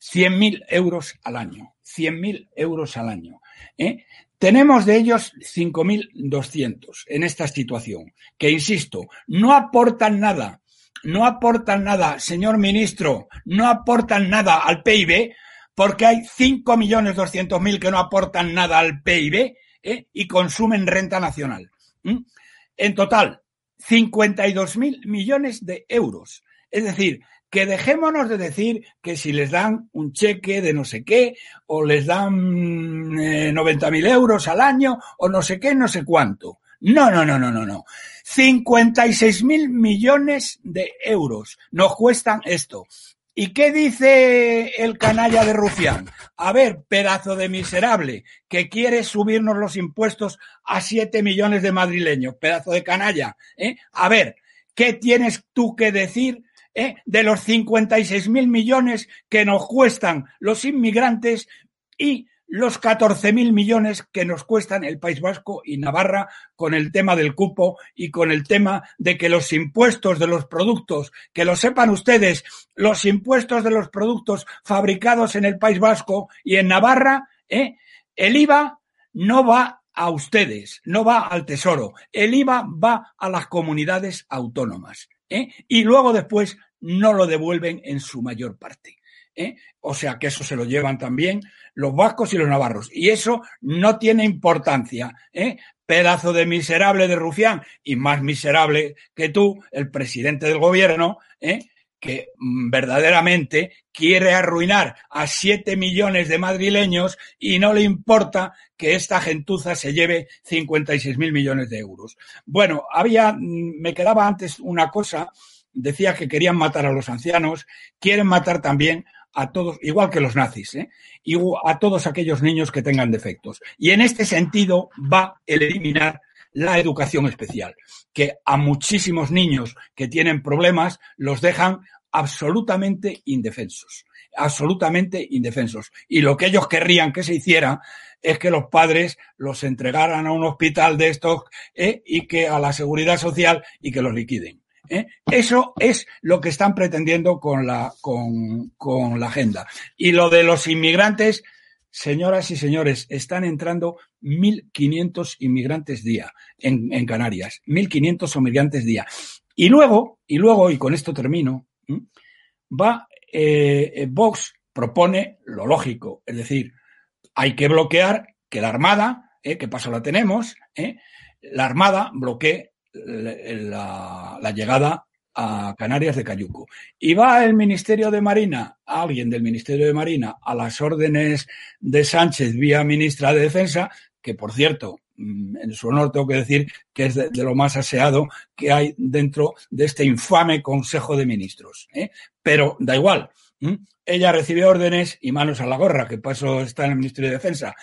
100.000 euros al año. 100.000 euros al año. ¿eh? Tenemos de ellos 5.200 en esta situación, que insisto, no aportan nada, no aportan nada, señor ministro, no aportan nada al PIB, porque hay 5.200.000 que no aportan nada al PIB ¿eh? y consumen renta nacional. En total, 52.000 millones de euros. Es decir, que dejémonos de decir que si les dan un cheque de no sé qué, o les dan 90.000 eh, euros al año, o no sé qué, no sé cuánto. No, no, no, no, no, no. 56.000 millones de euros nos cuestan esto. ¿Y qué dice el canalla de Rufián? A ver, pedazo de miserable, que quiere subirnos los impuestos a siete millones de madrileños, pedazo de canalla. ¿eh? A ver, ¿qué tienes tú que decir eh, de los 56 mil millones que nos cuestan los inmigrantes y los 14.000 millones que nos cuestan el País Vasco y Navarra con el tema del cupo y con el tema de que los impuestos de los productos, que lo sepan ustedes, los impuestos de los productos fabricados en el País Vasco y en Navarra, ¿eh? el IVA no va a ustedes, no va al Tesoro, el IVA va a las comunidades autónomas. ¿eh? Y luego después no lo devuelven en su mayor parte. ¿eh? O sea que eso se lo llevan también los vascos y los navarros. Y eso no tiene importancia. ¿eh? Pedazo de miserable de Rufián y más miserable que tú, el presidente del gobierno, ¿eh? que verdaderamente quiere arruinar a siete millones de madrileños y no le importa que esta gentuza se lleve 56 mil millones de euros. Bueno, había, mm, me quedaba antes una cosa, decía que querían matar a los ancianos, quieren matar también a todos, igual que los nazis, ¿eh? a todos aquellos niños que tengan defectos. Y en este sentido va el eliminar la educación especial, que a muchísimos niños que tienen problemas los dejan absolutamente indefensos, absolutamente indefensos. Y lo que ellos querrían que se hiciera es que los padres los entregaran a un hospital de estos ¿eh? y que a la seguridad social y que los liquiden. ¿Eh? Eso es lo que están pretendiendo con la, con, con la agenda. Y lo de los inmigrantes, señoras y señores, están entrando 1.500 inmigrantes día en, en Canarias. 1.500 inmigrantes día. Y luego, y luego, y con esto termino, va, eh, Vox propone lo lógico, es decir, hay que bloquear que la Armada, eh, que paso la tenemos, la Armada bloquee la, llegada a Canarias de Cayuco. Y va el Ministerio de Marina, alguien del Ministerio de Marina, a las órdenes de Sánchez vía ministra de Defensa, que por cierto, mm, en su honor tengo que decir que es de, lo más aseado que hay dentro de este infame Consejo de Ministros. ¿eh? Pero da igual. Ella recibe órdenes y manos a la gorra, que paso está en el Ministerio de Defensa.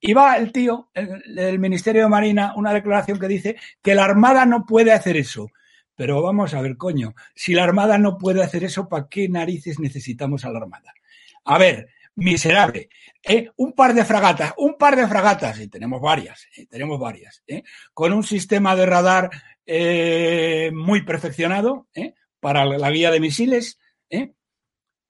Y va el tío del Ministerio de Marina, una declaración que dice que la Armada no puede hacer eso. Pero vamos a ver, coño, si la Armada no puede hacer eso, ¿para qué narices necesitamos a la Armada? A ver, miserable. ¿eh? Un par de fragatas, un par de fragatas, y tenemos varias, ¿eh? tenemos varias, ¿eh? con un sistema de radar eh, muy perfeccionado ¿eh? para la guía de misiles, ¿eh?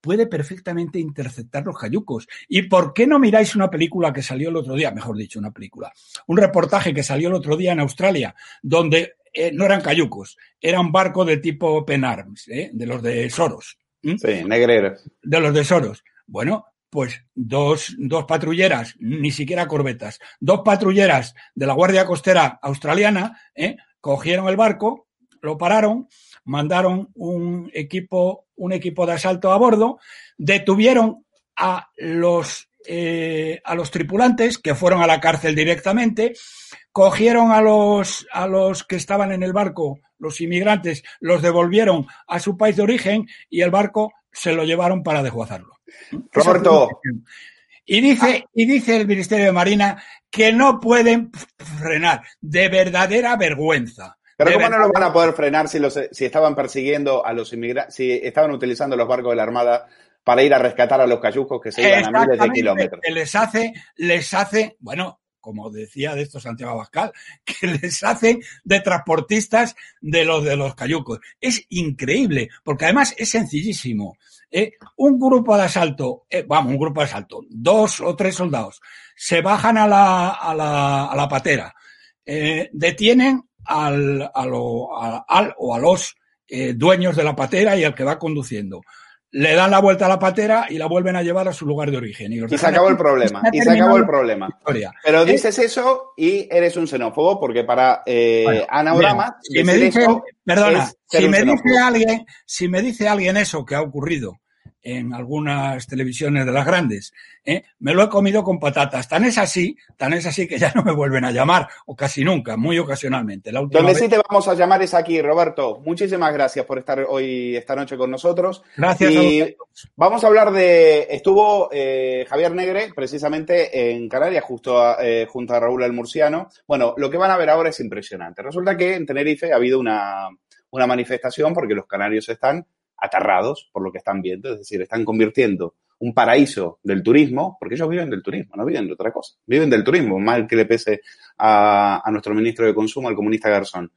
Puede perfectamente interceptar los cayucos. ¿Y por qué no miráis una película que salió el otro día? Mejor dicho, una película. Un reportaje que salió el otro día en Australia, donde eh, no eran cayucos, era un barco de tipo Penarms, ¿eh? de los de Soros. Sí, negreros. De los de Soros. Bueno, pues dos, dos patrulleras, ni siquiera corbetas, dos patrulleras de la Guardia Costera australiana, ¿eh? cogieron el barco, lo pararon, mandaron un equipo, un equipo de asalto a bordo, detuvieron a los, eh, a los tripulantes que fueron a la cárcel directamente, cogieron a los, a los que estaban en el barco, los inmigrantes, los devolvieron a su país de origen y el barco se lo llevaron para desguazarlo. Roberto. Y dice, y dice el Ministerio de Marina que no pueden frenar. De verdadera vergüenza. Pero ¿cómo no verdad- lo van a poder frenar si, los, si estaban persiguiendo a los inmigrantes, si estaban utilizando los barcos de la Armada para ir a rescatar a los cayucos que se iban a miles de kilómetros? que les hace, les hace, bueno, como decía de esto Santiago Abascal, que les hacen de transportistas de los de los cayucos. Es increíble, porque además es sencillísimo. ¿eh? Un grupo de asalto, eh, vamos, un grupo de asalto, dos o tres soldados, se bajan a la, a la, a la patera, eh, detienen al, a lo- a- al o a los eh, dueños de la patera y al que va conduciendo. Le dan la vuelta a la patera y la vuelven a llevar a su lugar de origen. Y se acabó el problema. Y se acabó el problema. historia. Pero ¿Eh? dices eso y eres un xenófobo, porque para eh, Bueno, si me dice, perdona, si me dice alguien, si me dice alguien eso que ha ocurrido en algunas televisiones de las grandes, ¿eh? me lo he comido con patatas. Tan es así, tan es así que ya no me vuelven a llamar, o casi nunca, muy ocasionalmente. La última Donde vez- sí te vamos a llamar es aquí, Roberto. Muchísimas gracias por estar hoy, esta noche con nosotros. Gracias Y vamos a hablar de. Estuvo eh, Javier Negre precisamente en Canarias, justo a- eh, junto a Raúl el Murciano. Bueno, lo que van a ver ahora es impresionante. Resulta que en Tenerife ha habido una, una manifestación porque los canarios están aterrados por lo que están viendo, es decir, están convirtiendo un paraíso del turismo, porque ellos viven del turismo, no viven de otra cosa, viven del turismo, mal que le pese a, a nuestro ministro de Consumo, al comunista Garzón,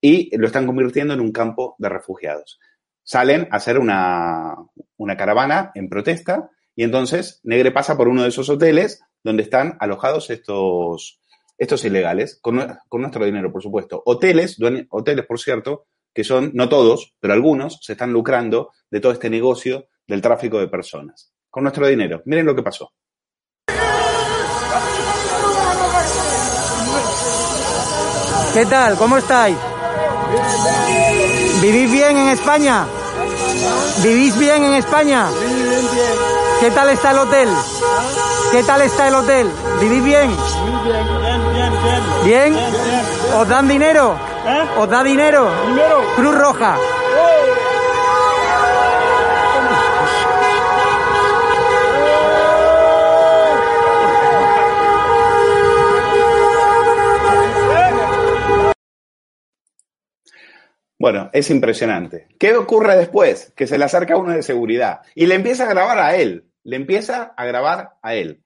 y lo están convirtiendo en un campo de refugiados. Salen a hacer una, una caravana en protesta y entonces Negre pasa por uno de esos hoteles donde están alojados estos, estos ilegales, con, con nuestro dinero, por supuesto. Hoteles, hoteles, por cierto, que son, no todos, pero algunos, se están lucrando de todo este negocio del tráfico de personas. Con nuestro dinero. Miren lo que pasó. ¿Qué tal? ¿Cómo estáis? ¿Vivís bien en España? ¿Vivís bien en España? ¿Qué tal está el hotel? ¿Qué tal está el hotel? ¿Vivís bien? ¿Bien? ¿Os dan dinero? ¿Os da dinero? Cruz Roja. Bueno, es impresionante. ¿Qué ocurre después? Que se le acerca uno de seguridad y le empieza a grabar a él. Le empieza a grabar a él.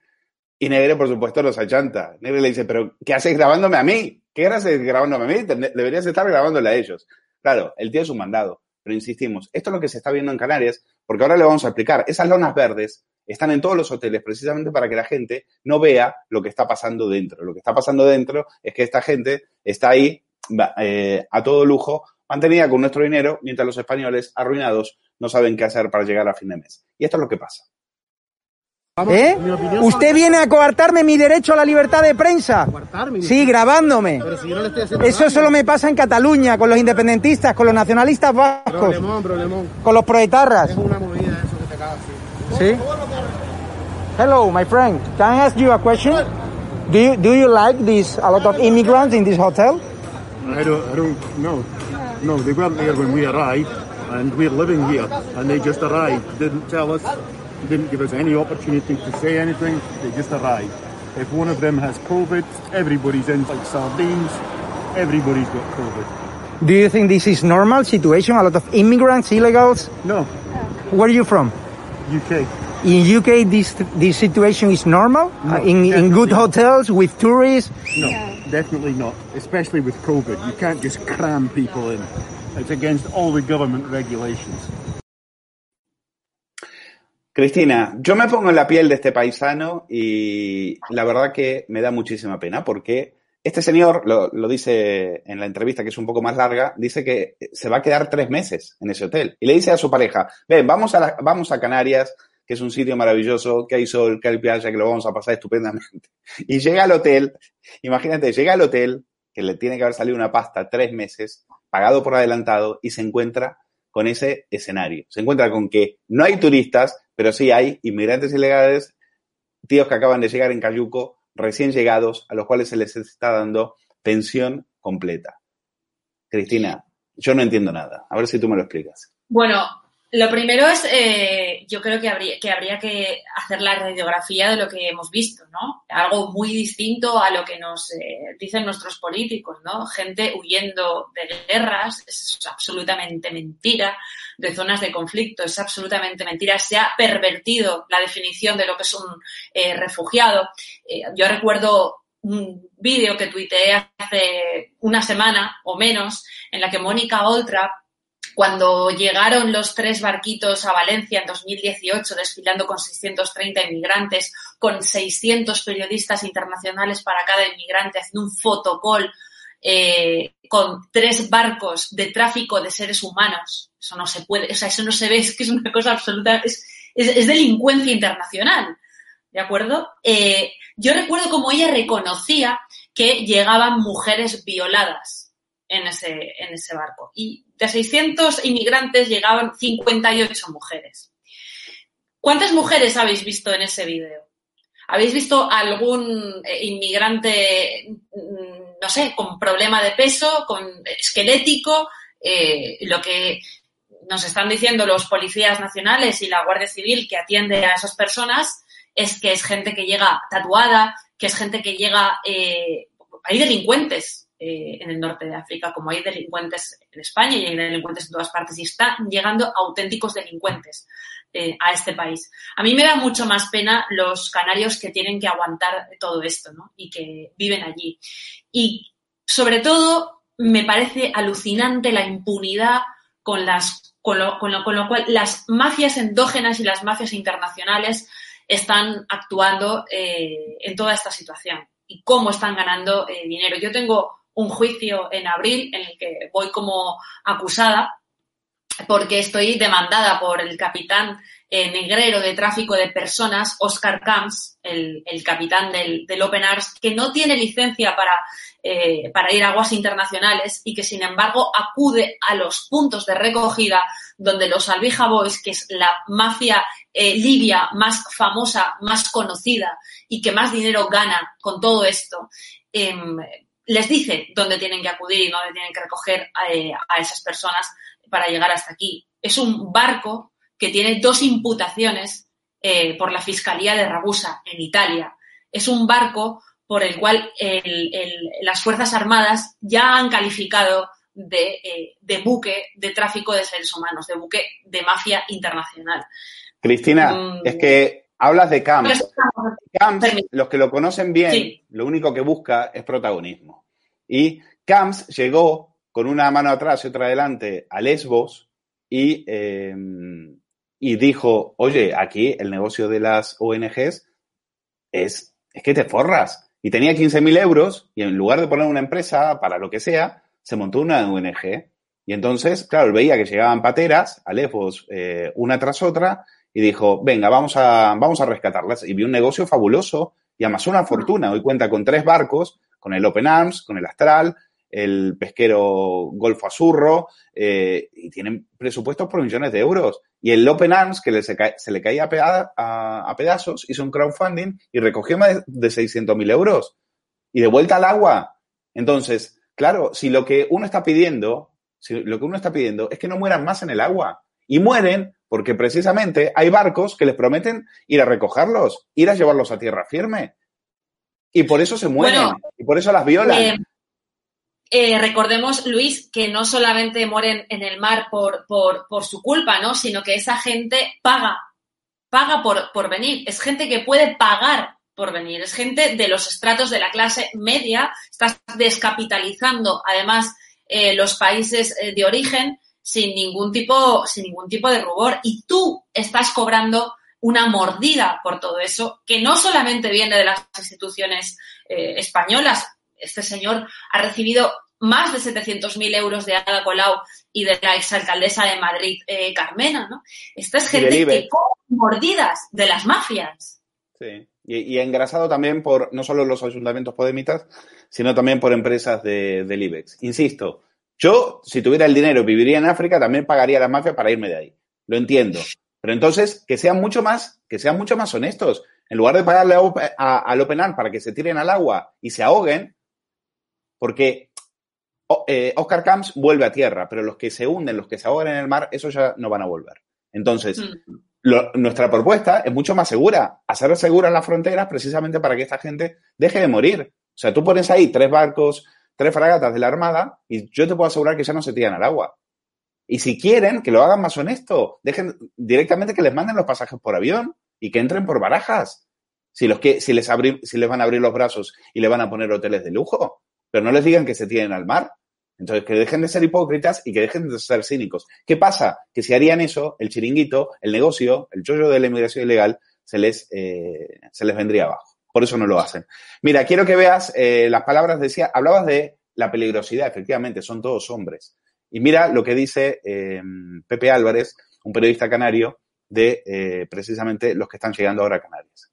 Y Negre, por supuesto, los achanta. Negre le dice, pero ¿qué haces grabándome a mí? ¿Qué haces grabándome a mí? Deberías estar grabándole a ellos. Claro, el tío es un mandado. Pero insistimos, esto es lo que se está viendo en Canarias, porque ahora le vamos a explicar. Esas lonas verdes están en todos los hoteles precisamente para que la gente no vea lo que está pasando dentro. Lo que está pasando dentro es que esta gente está ahí eh, a todo lujo, mantenida con nuestro dinero, mientras los españoles, arruinados, no saben qué hacer para llegar a fin de mes. Y esto es lo que pasa. ¿Eh? ¿Usted viene a coartarme mi derecho a la libertad de prensa? Sí, grabándome. Eso solo me pasa en Cataluña, con los independentistas, con los nacionalistas vascos, con los proetarras. ¿Sí? Hello, my friend. Can I ask you a question? Do you, do you like this, a lot of immigrants in this hotel? I don't, I don't know. No, they weren't there when we arrived, and we're living here, and they just arrived. Didn't tell us, didn't give us any opportunity to say anything. They just arrived. If one of them has COVID, everybody's in like sardines. Everybody's got COVID. Do you think this is normal situation? A lot of immigrants, illegals? No. Where are you from? UK. In UK, this this situation is normal No, Uh, in in good hotels with tourists. No, definitely not. Especially with COVID. You can't just cram people in. It's against all the government regulations. Cristina, yo me pongo en la piel de este paisano y la verdad que me da muchísima pena porque este señor, lo, dice en la entrevista que es un poco más larga, dice que se va a quedar tres meses en ese hotel y le dice a su pareja, ven, vamos a, la- vamos a Canarias, que es un sitio maravilloso, que hay sol, que hay playa, que lo vamos a pasar estupendamente. Y llega al hotel, imagínate, llega al hotel, que le tiene que haber salido una pasta tres meses, pagado por adelantado, y se encuentra con ese escenario. Se encuentra con que no hay turistas, pero sí hay inmigrantes ilegales, tíos que acaban de llegar en Cayuco, recién llegados, a los cuales se les está dando pensión completa. Cristina, yo no entiendo nada. A ver si tú me lo explicas. Bueno, lo primero es, eh, yo creo que habría, que habría que hacer la radiografía de lo que hemos visto, ¿no? Algo muy distinto a lo que nos eh, dicen nuestros políticos, ¿no? Gente huyendo de guerras, es absolutamente mentira, de zonas de conflicto, es absolutamente mentira. Se ha pervertido la definición de lo que es un eh, refugiado. Eh, yo recuerdo un vídeo que tuiteé hace una semana o menos en la que Mónica Oltra cuando llegaron los tres barquitos a Valencia en 2018, desfilando con 630 inmigrantes, con 600 periodistas internacionales para cada inmigrante, haciendo un fotocall eh, con tres barcos de tráfico de seres humanos. Eso no se puede, o sea, eso no se ve, es que es una cosa absoluta, es, es, delincuencia internacional. ¿De acuerdo? Eh, yo recuerdo como ella reconocía que llegaban mujeres violadas en ese, en ese barco. Y de 600 inmigrantes llegaban 58 mujeres. ¿Cuántas mujeres habéis visto en ese vídeo? ¿Habéis visto algún eh, inmigrante, mm, no sé, con problema de peso, con esquelético? Eh, lo que nos están diciendo los policías nacionales y la Guardia Civil que atiende a esas personas es que es gente que llega tatuada, que es gente que llega... Eh, hay delincuentes eh, en el norte de África, como hay delincuentes en España y hay delincuentes en todas partes, y están llegando auténticos delincuentes eh, a este país. A mí me da mucho más pena los canarios que tienen que aguantar todo esto. Y que viven allí. Y sobre todo, me parece alucinante la impunidad con las, lo, con lo, con lo cual las mafias endógenas y las mafias internacionales están actuando eh, en toda esta situación y cómo están ganando dinero. Yo tengo un juicio en abril en el que voy como acusada porque estoy demandada por el capitán eh, negrero de tráfico de personas, Oscar Camps, el, el capitán del, del, Open Arms, que no tiene licencia para, eh, para ir a aguas internacionales y que, sin embargo, acude a los puntos de recogida donde los Albija Boys, que es la mafia eh, libia más famosa, más conocida y que más dinero gana con todo esto, em, les dice dónde tienen que acudir y dónde tienen que recoger a, a esas personas para llegar hasta aquí. Es un barco que tiene dos imputaciones eh, por la Fiscalía de Ragusa en Italia. Es un barco por el cual el, el, las Fuerzas Armadas ya han calificado de, eh, de, buque de tráfico de seres humanos, de buque de mafia internacional. Cristina, mm, es que hablas de Camps. Camps, los que lo conocen bien, sí. lo único que busca es protagonismo. Y Camps llegó con una mano atrás y otra adelante a Lesbos y, eh, y dijo, oye, aquí el negocio de las ONGs es, es que te forras. Y tenía 15.000 euros y en lugar de poner una empresa para lo que sea, se montó una ONG. Y entonces, claro, veía que llegaban pateras a Lesbos eh, una tras otra y dijo, venga, vamos a, vamos a rescatarlas. Y vio un negocio fabuloso y amasó una fortuna. Hoy cuenta con tres barcos, con el Open Arms, con el Astral, el pesquero Golfo Azurro, eh, y tienen presupuestos por millones de euros. Y el Open Arms, que le se, se, le caía a, peda a, a, pedazos, hizo un crowdfunding y recogió más de 600.000 euros. Y de vuelta al agua. Entonces, claro, si lo que uno está pidiendo, si lo que uno está pidiendo es que no mueran más en el agua. Y mueren porque precisamente hay barcos que les prometen ir a recogerlos, ir a llevarlos a tierra firme. Y por eso se mueren. Bueno, y por eso las violan. Eh, eh, recordemos, Luis, que no solamente mueren en el mar por, por, por su culpa, ¿no? Sino que esa gente paga, paga por, por venir. Es gente que puede pagar por venir. Es gente de los estratos de la clase media. Estás descapitalizando, además, eh, los países de origen sin ningún tipo, sin ningún tipo de rubor. Y tú estás cobrando una mordida por todo eso, que no solamente viene de las instituciones españolas, este señor ha recibido más de 700.000 euros de Ada Colau y de la exalcaldesa de Madrid, eh, Carmena, ¿no? Esta es gente que mordidas de las mafias. Sí, y, engrasado también por no solo los ayuntamientos podemitas, sino también por empresas de, del IBEX. Insisto, yo, si tuviera el dinero y viviría en África, también pagaría a la mafia para irme de ahí. Lo entiendo. Pero entonces, que sean mucho más, que sean mucho más honestos. En lugar de pagarle al Open Arms para que se tiren al agua y se ahoguen, porque eh, Oscar Camps vuelve a tierra, pero los que se hunden, los que se ahogan en el mar, esos ya no van a volver. Entonces, mm. nuestra propuesta es mucho más segura, hacer seguras las fronteras precisamente para que esta gente deje de morir. O sea, tú pones ahí tres barcos, tres fragatas de la Armada y yo te puedo asegurar que ya no se tiran al agua. Y si quieren, que lo hagan más honesto, dejen directamente que les manden los pasajes por avión y que entren por barajas. Si, los que, si, les si les van a abrir los brazos y le van a poner hoteles de lujo, pero no les digan que se tiren al mar. Entonces, que dejen de ser hipócritas y que dejen de ser cínicos. ¿Qué pasa? Que si harían eso, el chiringuito, el negocio, el chollo de la inmigración ilegal, se les, eh, se les vendría abajo. Por eso no lo hacen. Mira, quiero que veas eh, las palabras, decía, hablabas de la peligrosidad, efectivamente, son todos hombres. Y mira lo que dice eh, Pepe Álvarez, un periodista canario, de precisamente los que están llegando ahora a Canarias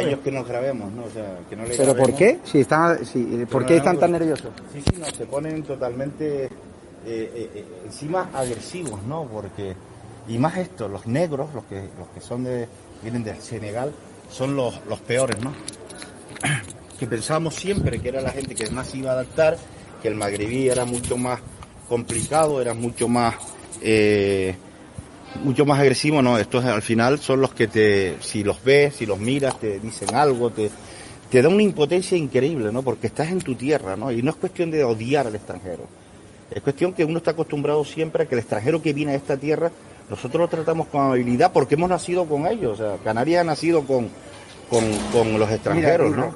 ellos que nos grabemos, ¿no? O sea, que no le ¿Pero por qué? Si está, si, ¿Por qué están tan nerviosos? Sí, sí, no, se ponen totalmente eh, eh, eh, encima agresivos, ¿no? Porque, y más esto, los negros, los que, los que son de, vienen del Senegal, son los, los peores, ¿no? Que pensamos siempre que era la gente que más iba a adaptar, que el magrebí era mucho más complicado, era mucho más... Eh, mucho más agresivo, no, estos al final son los que te, si los ves, si los miras, te dicen algo, te, te da una impotencia increíble, ¿no? Porque estás en tu tierra, ¿no? Y no es cuestión de odiar al extranjero. Es cuestión que uno está acostumbrado siempre a que el extranjero que viene a esta tierra, nosotros lo tratamos con amabilidad porque hemos nacido con ellos. O sea, Canarias ha nacido con, con, los extranjeros, ¿no?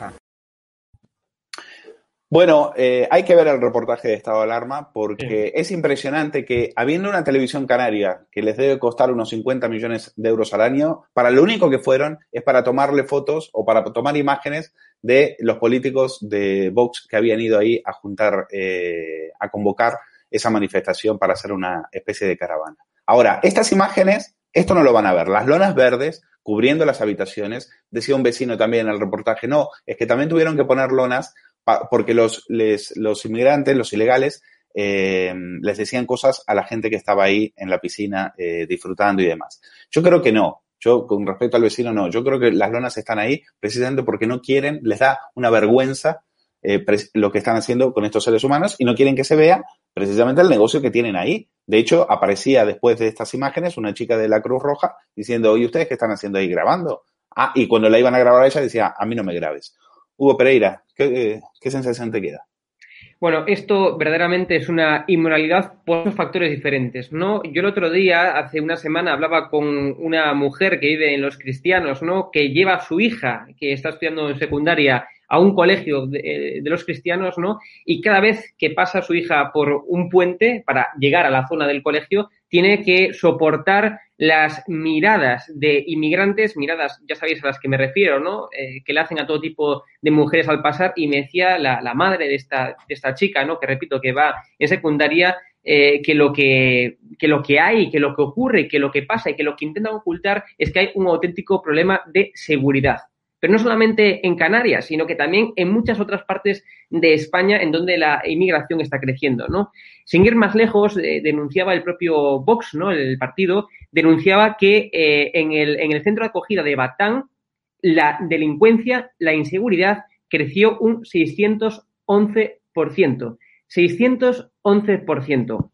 Bueno, eh, hay que ver el reportaje de estado de alarma porque es impresionante que habiendo una televisión canaria que les debe costar unos 50 millones de euros al año, para lo único que fueron es para tomarle fotos o para tomar imágenes de los políticos de Vox que habían ido ahí a juntar, eh, a convocar esa manifestación para hacer una especie de caravana. Ahora, estas imágenes, esto no lo van a ver. Las lonas verdes cubriendo las habitaciones, decía un vecino también en el reportaje, no, es que también tuvieron que poner lonas porque los, los inmigrantes, los ilegales, eh, les decían cosas a la gente que estaba ahí en la piscina eh, disfrutando y demás. Yo creo que no. Yo, con respecto al vecino, no. Yo creo que las lonas están ahí precisamente porque no quieren, les da una vergüenza eh, lo que están haciendo con estos seres humanos y no quieren que se vea precisamente el negocio que tienen ahí. De hecho, aparecía después de estas imágenes una chica de la Cruz Roja diciendo, oye, ¿ustedes qué están haciendo ahí grabando? Ah, y cuando la iban a grabar a ella decía, a mí no me grabes. Hugo Pereira, ¿qué, sensación te queda? Bueno, esto verdaderamente es una inmoralidad por dos factores diferentes, ¿no? Yo el otro día, hace una semana, hablaba con una mujer que vive en los cristianos, ¿no? Que lleva a su hija, que está estudiando en secundaria, a un colegio de, de, los cristianos, ¿no? Y cada vez que pasa su hija por un puente para llegar a la zona del colegio, tiene que soportar las miradas de inmigrantes, miradas, ya sabéis a las que me refiero, ¿no? Eh, que le hacen a todo tipo de mujeres al pasar y me decía la, madre de esta, de esta chica, ¿no? Que repito, que va en secundaria, eh, que, lo que, que lo que hay, que lo que ocurre, que lo que pasa y que lo que intentan ocultar es que hay un auténtico problema de seguridad pero no solamente en Canarias, sino que también en muchas otras partes de España en donde la inmigración está creciendo, ¿no? Sin ir más lejos, eh, denunciaba el propio Vox, ¿no? El partido, denunciaba que eh, en, el, en el centro de acogida de Batán la delincuencia, la inseguridad creció un 611%. 611%.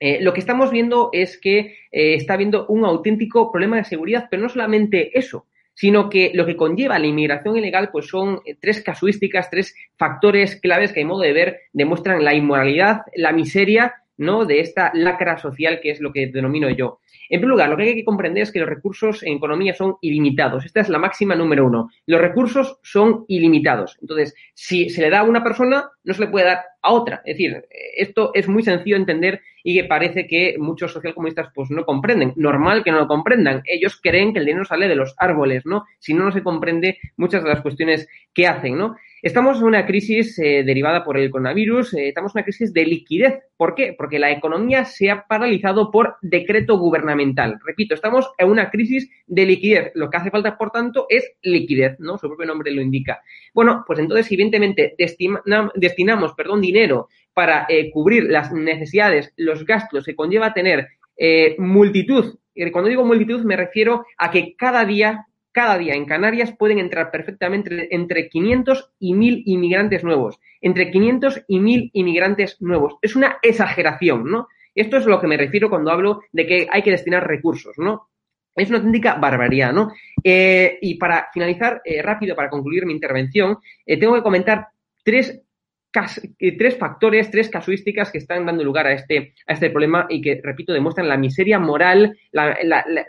Eh, lo que estamos viendo es que está habiendo un auténtico problema de seguridad, pero no solamente eso, sino que lo que conlleva la inmigración ilegal pues son eh, tres casuísticas, tres factores claves que, a modo de ver, demuestran la inmoralidad, la miseria ¿no? de esta lacra social que es lo que denomino yo. En primer lugar, lo que hay que comprender es que los recursos en economía son ilimitados. Esta es la máxima número uno. Los recursos son ilimitados. Entonces, si se le da a una persona, no se le puede dar a otra. Es decir, esto es muy sencillo de entender y que parece que muchos socialcomunistas pues no comprenden. Normal que no lo comprendan. Ellos creen que el dinero sale de los árboles, ¿no? Si no, no se comprende muchas de las cuestiones que hacen, ¿no? Estamos en una crisis eh, derivada por el coronavirus, eh, estamos en una crisis de liquidez. ¿Por qué? Porque la economía se ha paralizado por decreto gubernamental. Repito, estamos en una crisis de liquidez. Lo que hace falta, por tanto, es liquidez, ¿no? Su propio nombre lo indica. Bueno, pues entonces, evidentemente, destinamos perdón, dinero para eh, cubrir las necesidades, los gastos que conlleva tener multitud. Cuando digo multitud me refiero a que cada día cada día en Canarias pueden entrar perfectamente entre 500 y 1000 inmigrantes nuevos. Entre 500 y 1000 inmigrantes nuevos. Es una exageración, ¿no? Esto es a lo que me refiero cuando hablo de que hay que destinar recursos, ¿no? Es una auténtica barbaridad, ¿no? Eh, y para finalizar, eh, rápido, para concluir mi intervención, eh, tengo que comentar tres, tres factores, tres casuísticas que están dando lugar a este, a este problema y que, repito, demuestran la miseria moral, la,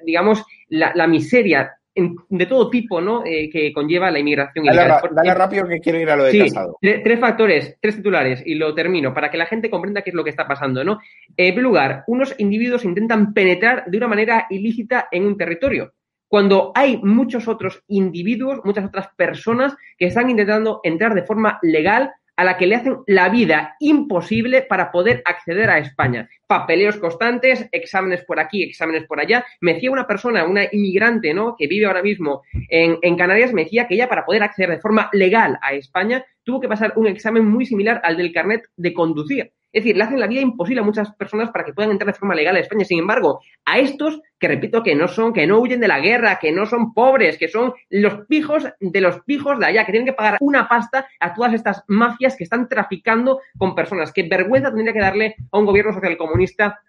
digamos, la, la miseria de todo tipo, ¿no? Eh, que conlleva la inmigración ilegal. Dale, rápido que quiero ir a lo de sí, casado. Tres, factores, tres titulares, y lo termino, para que la gente comprenda qué es lo que está pasando, ¿no? En primer lugar, unos individuos intentan penetrar de una manera ilícita en un territorio, cuando hay muchos otros individuos, muchas otras personas que están intentando entrar de forma legal a la que le hacen la vida imposible para poder acceder a España. Papeleos constantes, exámenes por aquí, exámenes por allá. Me decía una persona, una inmigrante, ¿no? Que vive ahora mismo en, en Canarias, me decía que ella para poder acceder de forma legal a España tuvo que pasar un examen muy similar al del carnet de conducir. Es decir, le hacen la vida imposible a muchas personas para que puedan entrar de forma legal a España. Sin embargo, a estos, que repito que no son, que no huyen de la guerra, que no son pobres, que son los pijos de los pijos de allá, que tienen que pagar una pasta a todas estas mafias que están traficando con personas. Qué vergüenza tendría que darle a un gobierno socialcomunista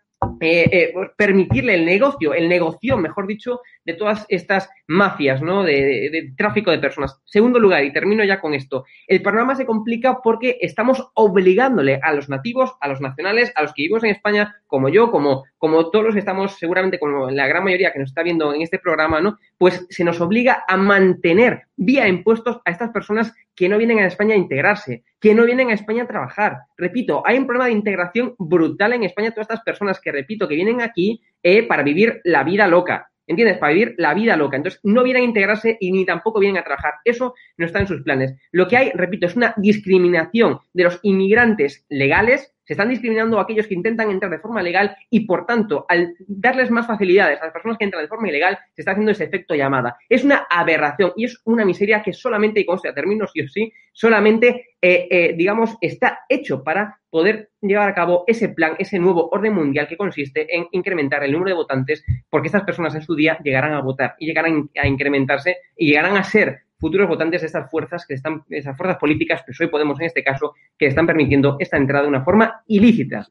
eh, eh, permitirle el negocio, el negocio, mejor dicho, de todas estas mafias, ¿no? De, tráfico de personas. Segundo lugar, y termino ya con esto, el panorama se complica porque estamos obligándole a los nativos, a los nacionales, a los que vivimos en España, como yo, como, como todos los que estamos, seguramente, como la gran mayoría que nos está viendo en este programa, ¿no? Pues se nos obliga a mantener vía impuestos a estas personas que no vienen a España a integrarse, que no vienen a España a trabajar. Repito, hay un problema de integración brutal en España, todas estas personas que, repito, que vienen aquí eh, para vivir la vida loca. ¿Entiendes? Para vivir la vida loca. Entonces, no vienen a integrarse y ni tampoco vienen a trabajar. Eso no está en sus planes. Lo que hay, repito, es una discriminación de los inmigrantes legales se están discriminando a aquellos que intentan entrar de forma legal y, por tanto, al darles más facilidades a las personas que entran de forma ilegal, se está haciendo ese efecto llamada. Es una aberración y es una miseria que solamente, y conste a términos sí o sí, solamente, eh, eh, digamos, está hecho para poder llevar a cabo ese plan, ese nuevo orden mundial que consiste en incrementar el número de votantes, porque estas personas en su día llegarán a votar y llegarán a incrementarse y llegarán a ser futuros votantes de estas fuerzas, que están, esas fuerzas políticas, que hoy Podemos en este caso, que están permitiendo esta entrada de una forma ilícita.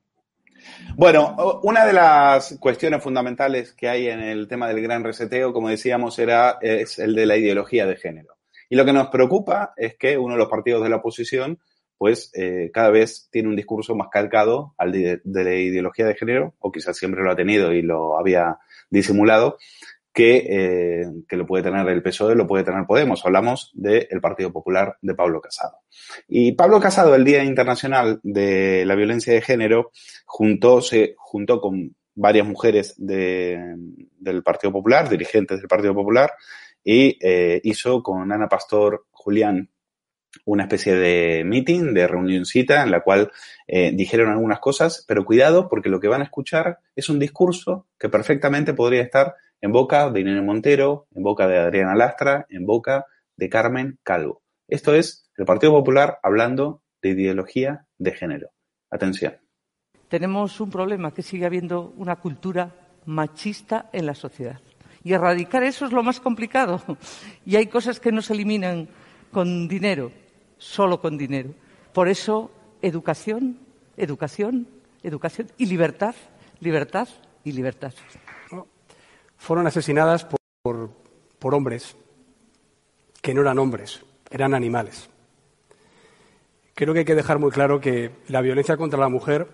Bueno, una de las cuestiones fundamentales que hay en el tema del gran reseteo, como decíamos, era, es el de la ideología de género. Y lo que nos preocupa es que uno de los partidos de la oposición, pues eh, cada vez tiene un discurso más calcado al de, de, la ideología de género, o quizás siempre lo ha tenido y lo había disimulado, que, eh, que, lo puede tener el PSOE, lo puede tener Podemos. Hablamos del Partido Popular de Pablo Casado. Y Pablo Casado, el Día Internacional de la Violencia de Género, juntó, se juntó con varias mujeres de, del Partido Popular, dirigentes del Partido Popular, y eh, hizo con Ana Pastor Julián una especie de meeting, de reunioncita, en la cual eh, dijeron algunas cosas, pero cuidado porque lo que van a escuchar es un discurso que perfectamente podría estar en boca de Irene Montero, en boca de Adriana Lastra, en boca de Carmen Calvo. Esto es el Partido Popular hablando de ideología de género. Atención. Tenemos un problema que sigue habiendo una cultura machista en la sociedad. Y erradicar eso es lo más complicado. Y hay cosas que no se eliminan con dinero, solo con dinero. Por eso, educación, educación, educación y libertad, libertad y libertad fueron asesinadas por, hombres que no eran hombres, eran animales. Creo que hay que dejar muy claro que la violencia contra la mujer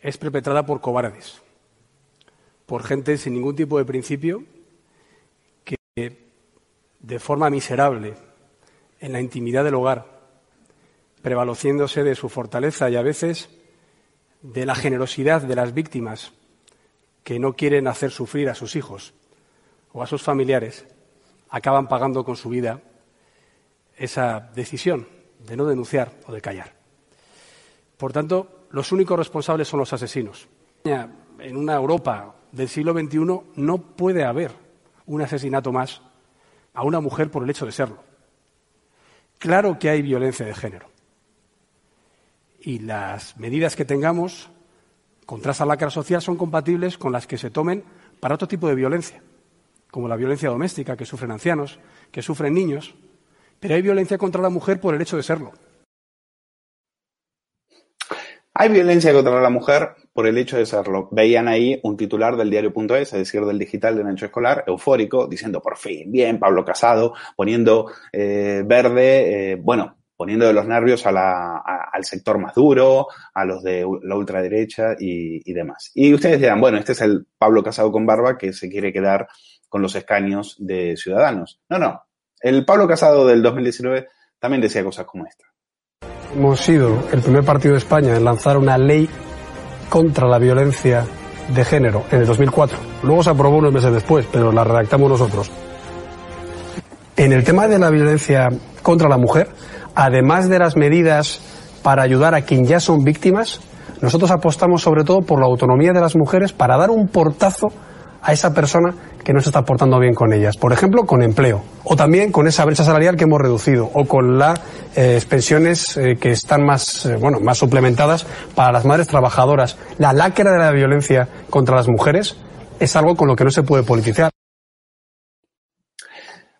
es perpetrada por cobardes, por gente sin ningún tipo de principio que de forma miserable, en la intimidad del hogar, prevaleciéndose de su fortaleza y a veces de la generosidad de las víctimas que no quieren hacer sufrir a sus hijos o a sus familiares, acaban pagando con su vida esa decisión de no denunciar o de callar. Por tanto, los únicos responsables son los asesinos. En una Europa del siglo XXI no puede haber un asesinato más a una mujer por el hecho de serlo. Claro que hay violencia de género. Y las medidas que tengamos contra esa lacra social son compatibles con las que se tomen para otro tipo de violencia, como la violencia doméstica que sufren ancianos, que sufren niños, pero hay violencia contra la mujer por el hecho de serlo. Hay violencia contra la mujer por el hecho de serlo. Veían ahí un titular del diario.es, es decir, del digital de Nacho Escolar, eufórico, diciendo por fin, bien, Pablo Casado, poniendo eh, verde, eh, bueno, poniendo de los nervios al sector más duro, a los de la ultraderecha y, y demás. Y ustedes dirán, bueno, este es el Pablo Casado con barba que se quiere quedar con los escaños de Ciudadanos. No, no, el Pablo Casado del 2019 también decía cosas como esta. Hemos sido el primer partido de España en lanzar una ley contra la violencia de género en el 2004. Luego se aprobó unos meses después, pero la redactamos nosotros. En el tema de la violencia contra la mujer, además de las medidas para ayudar a quien ya son víctimas, nosotros apostamos sobre todo por la autonomía de las mujeres para dar un portazo a esa persona que no se está portando bien con ellas. Por ejemplo, con empleo. O también con esa brecha salarial que hemos reducido. O con las eh, pensiones eh, que están más, eh, bueno, más suplementadas para las madres trabajadoras. La lacra de la violencia contra las mujeres es algo con lo que no se puede politizar.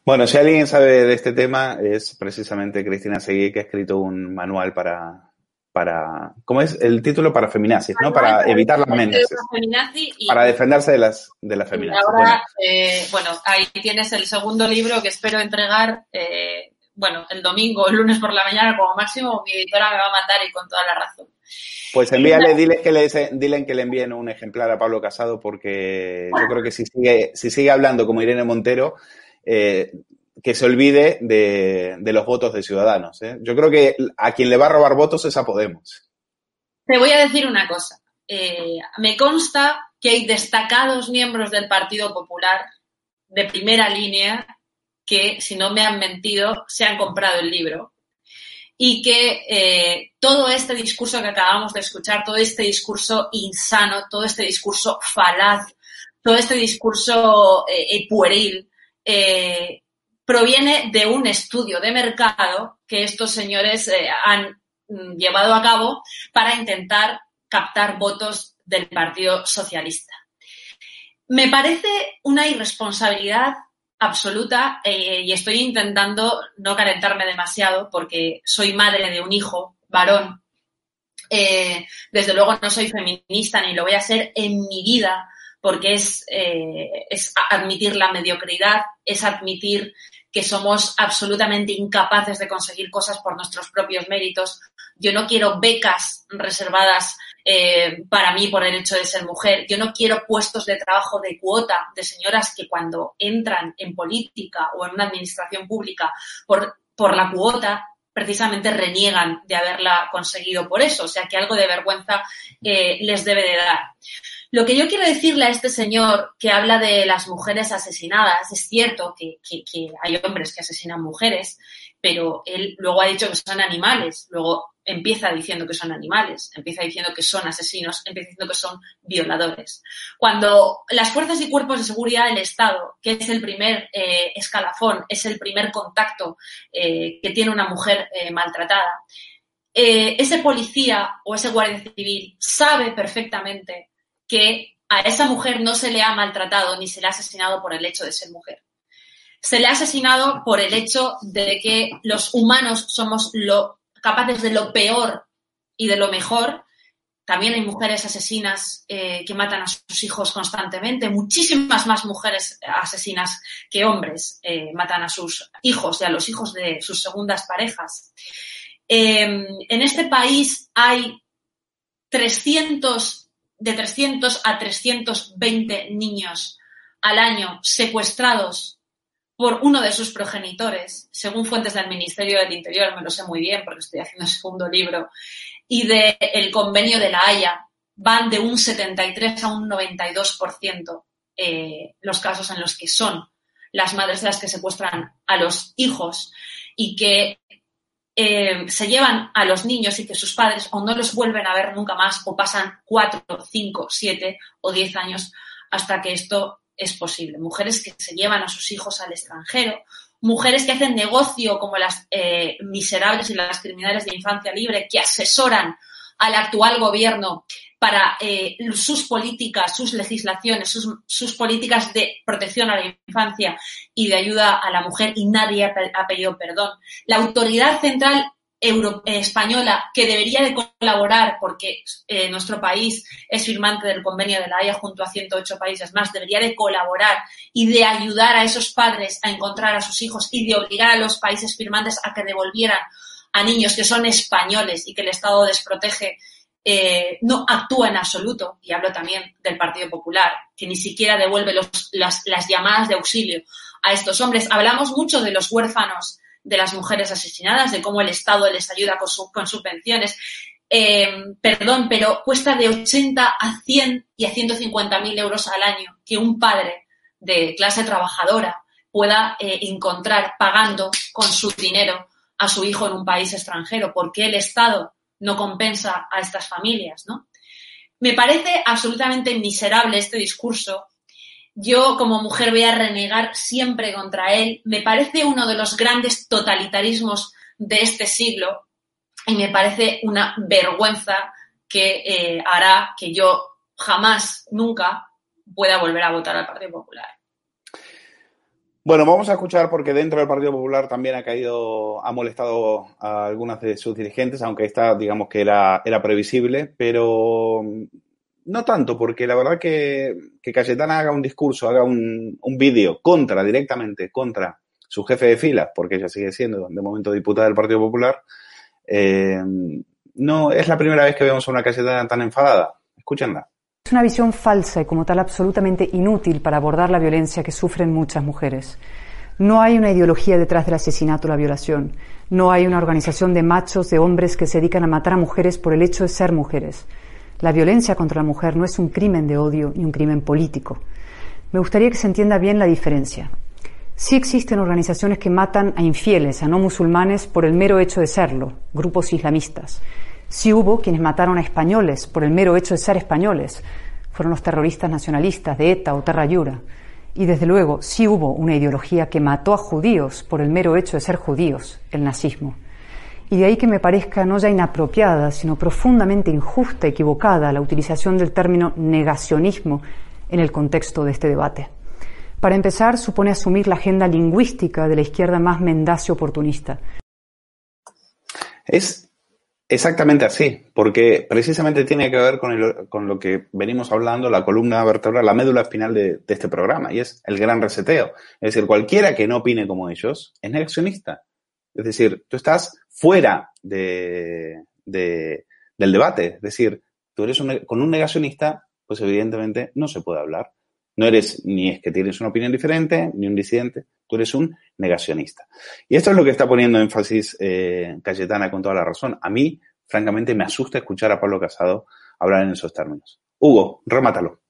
Bueno, si alguien sabe de este tema es precisamente Cristina Seguí, que ha escrito un manual para, para, ¿cómo es el título? Para feminazis, ¿no? Para, evitar las amenazas. Para defenderse de las, de las feminazis. Ahora, eh, bueno. ahí tienes el segundo libro que espero entregar, eh, bueno, el domingo, el lunes por la mañana como máximo, mi editora me va a mandar y con toda la razón. Pues envíale, dile que le, dile que le envíen un ejemplar a Pablo Casado porque yo creo que si sigue, si sigue hablando como Irene Montero, eh, que se olvide de, los votos de Ciudadanos. ¿eh? Yo creo que a quien le va a robar votos es a Podemos. Te voy a decir una cosa. Eh, me consta que hay destacados miembros del Partido Popular de primera línea que, si no me han mentido, se han comprado el libro y que eh, todo este discurso que acabamos de escuchar, todo este discurso insano, todo este discurso falaz, todo este discurso pueril, proviene de un estudio de mercado que estos señores eh, han mm, llevado a cabo para intentar captar votos del Partido Socialista. Me parece una irresponsabilidad absoluta eh, y estoy intentando no calentarme demasiado porque soy madre de un hijo varón. Eh, desde luego no soy feminista ni lo voy a ser en mi vida porque es, es admitir la mediocridad, es admitir que somos absolutamente incapaces de conseguir cosas por nuestros propios méritos. Yo no quiero becas reservadas eh, para mí por el hecho de ser mujer. Yo no quiero puestos de trabajo de cuota de señoras que cuando entran en política o en una administración pública por, por la cuota precisamente reniegan de haberla conseguido por eso. O sea que algo de vergüenza eh, les debe de dar. Lo que yo quiero decirle a este señor que habla de las mujeres asesinadas, es cierto que, hay hombres que asesinan mujeres, pero él luego ha dicho que son animales, luego empieza diciendo que son animales, empieza diciendo que son asesinos, empieza diciendo que son violadores. Cuando las fuerzas y cuerpos de seguridad del Estado, que es el primer eh, escalafón, es el primer contacto eh, que tiene una mujer eh, maltratada, ese policía o ese guardia civil sabe perfectamente que a esa mujer no se le ha maltratado ni se le ha asesinado por el hecho de ser mujer. Se le ha asesinado por el hecho de que los humanos somos lo, capaces de lo peor y de lo mejor también hay mujeres asesinas eh, que matan a sus hijos constantemente, muchísimas más mujeres asesinas que hombres eh, matan a sus hijos y a los hijos de sus segundas parejas. Em, en este país hay 300, de 300 a 320 niños al año secuestrados por uno de sus progenitores, según fuentes del Ministerio del Interior, me lo sé muy bien porque estoy haciendo el segundo libro, y del convenio de la Haya, van de un 73 a un 92% eh, los casos en los que son las madres las que secuestran a los hijos y que eh, se llevan a los niños y que sus padres o no los vuelven a ver nunca más o pasan cuatro, cinco, siete o diez años hasta que esto es posible. Mujeres que se llevan a sus hijos al extranjero, mujeres que hacen negocio como las eh, miserables y las criminales de infancia libre, que asesoran al actual gobierno para eh, sus políticas, sus legislaciones, sus, sus, políticas de protección a la infancia y de ayuda a la mujer y nadie ha, pedido perdón. La autoridad central eh, española que debería de colaborar porque eh, nuestro país es firmante del convenio de la Haya junto a 108 países más, debería de colaborar y de ayudar a esos padres a encontrar a sus hijos y de obligar a los países firmantes a que devolvieran a niños que son españoles y que el Estado desprotege, eh, no actúa en absoluto, y hablo también del Partido Popular, que ni siquiera devuelve los, las, llamadas de auxilio a estos hombres. Hablamos mucho de los huérfanos de las mujeres asesinadas, de cómo el Estado les ayuda con, su, con sus pensiones. Eh, perdón, pero cuesta de 80 a 100 y a 150 mil euros al año que un padre de clase trabajadora pueda eh, encontrar pagando con su dinero a su hijo en un país extranjero. ¿Por qué el Estado no compensa a estas familias? ¿no? Me parece absolutamente miserable este discurso yo como mujer voy a renegar siempre contra él. Me parece uno de los grandes totalitarismos de este siglo y me parece una vergüenza que eh, hará que yo jamás, nunca pueda volver a votar al Partido Popular. Bueno, vamos a escuchar porque dentro del Partido Popular también ha caído, ha molestado a algunas de sus dirigentes, aunque esta, digamos que era, era previsible, pero no tanto, porque la verdad que, que Cayetana haga un discurso, haga un, un vídeo contra, directamente contra su jefe de fila, porque ella sigue siendo de momento diputada del Partido Popular, eh, no es la primera vez que vemos a una Cayetana tan enfadada. Escúchenla. Es una visión falsa y como tal absolutamente inútil para abordar la violencia que sufren muchas mujeres. No hay una ideología detrás del asesinato o la violación. No hay una organización de machos, de hombres que se dedican a matar a mujeres por el hecho de ser mujeres. La violencia contra la mujer no es un crimen de odio ni un crimen político. Me gustaría que se entienda bien la diferencia. Sí existen organizaciones que matan a infieles, a no musulmanes, por el mero hecho de serlo, grupos islamistas. Sí hubo quienes mataron a españoles por el mero hecho de ser españoles. Fueron los terroristas nacionalistas de ETA o Terra Yura. Y desde luego sí hubo una ideología que mató a judíos por el mero hecho de ser judíos, el nazismo. Y de ahí que me parezca no ya inapropiada, sino profundamente injusta, equivocada, la utilización del término negacionismo en el contexto de este debate. Para empezar, supone asumir la agenda lingüística de la izquierda más mendace oportunista. Es exactamente así, porque precisamente tiene que ver con, lo que venimos hablando, la columna vertebral, la médula espinal de, de este programa, y es el gran reseteo. Es decir, cualquiera que no opine como ellos es negacionista. Es decir, tú estás fuera de, de, del debate. Es decir, tú eres un, con un negacionista, pues evidentemente no se puede hablar. No eres ni es que tienes una opinión diferente, ni un disidente, tú eres un negacionista. Y esto es lo que está poniendo énfasis eh, Cayetana con toda la razón. A mí, francamente, me asusta escuchar a Pablo Casado hablar en esos términos. Hugo, remátalo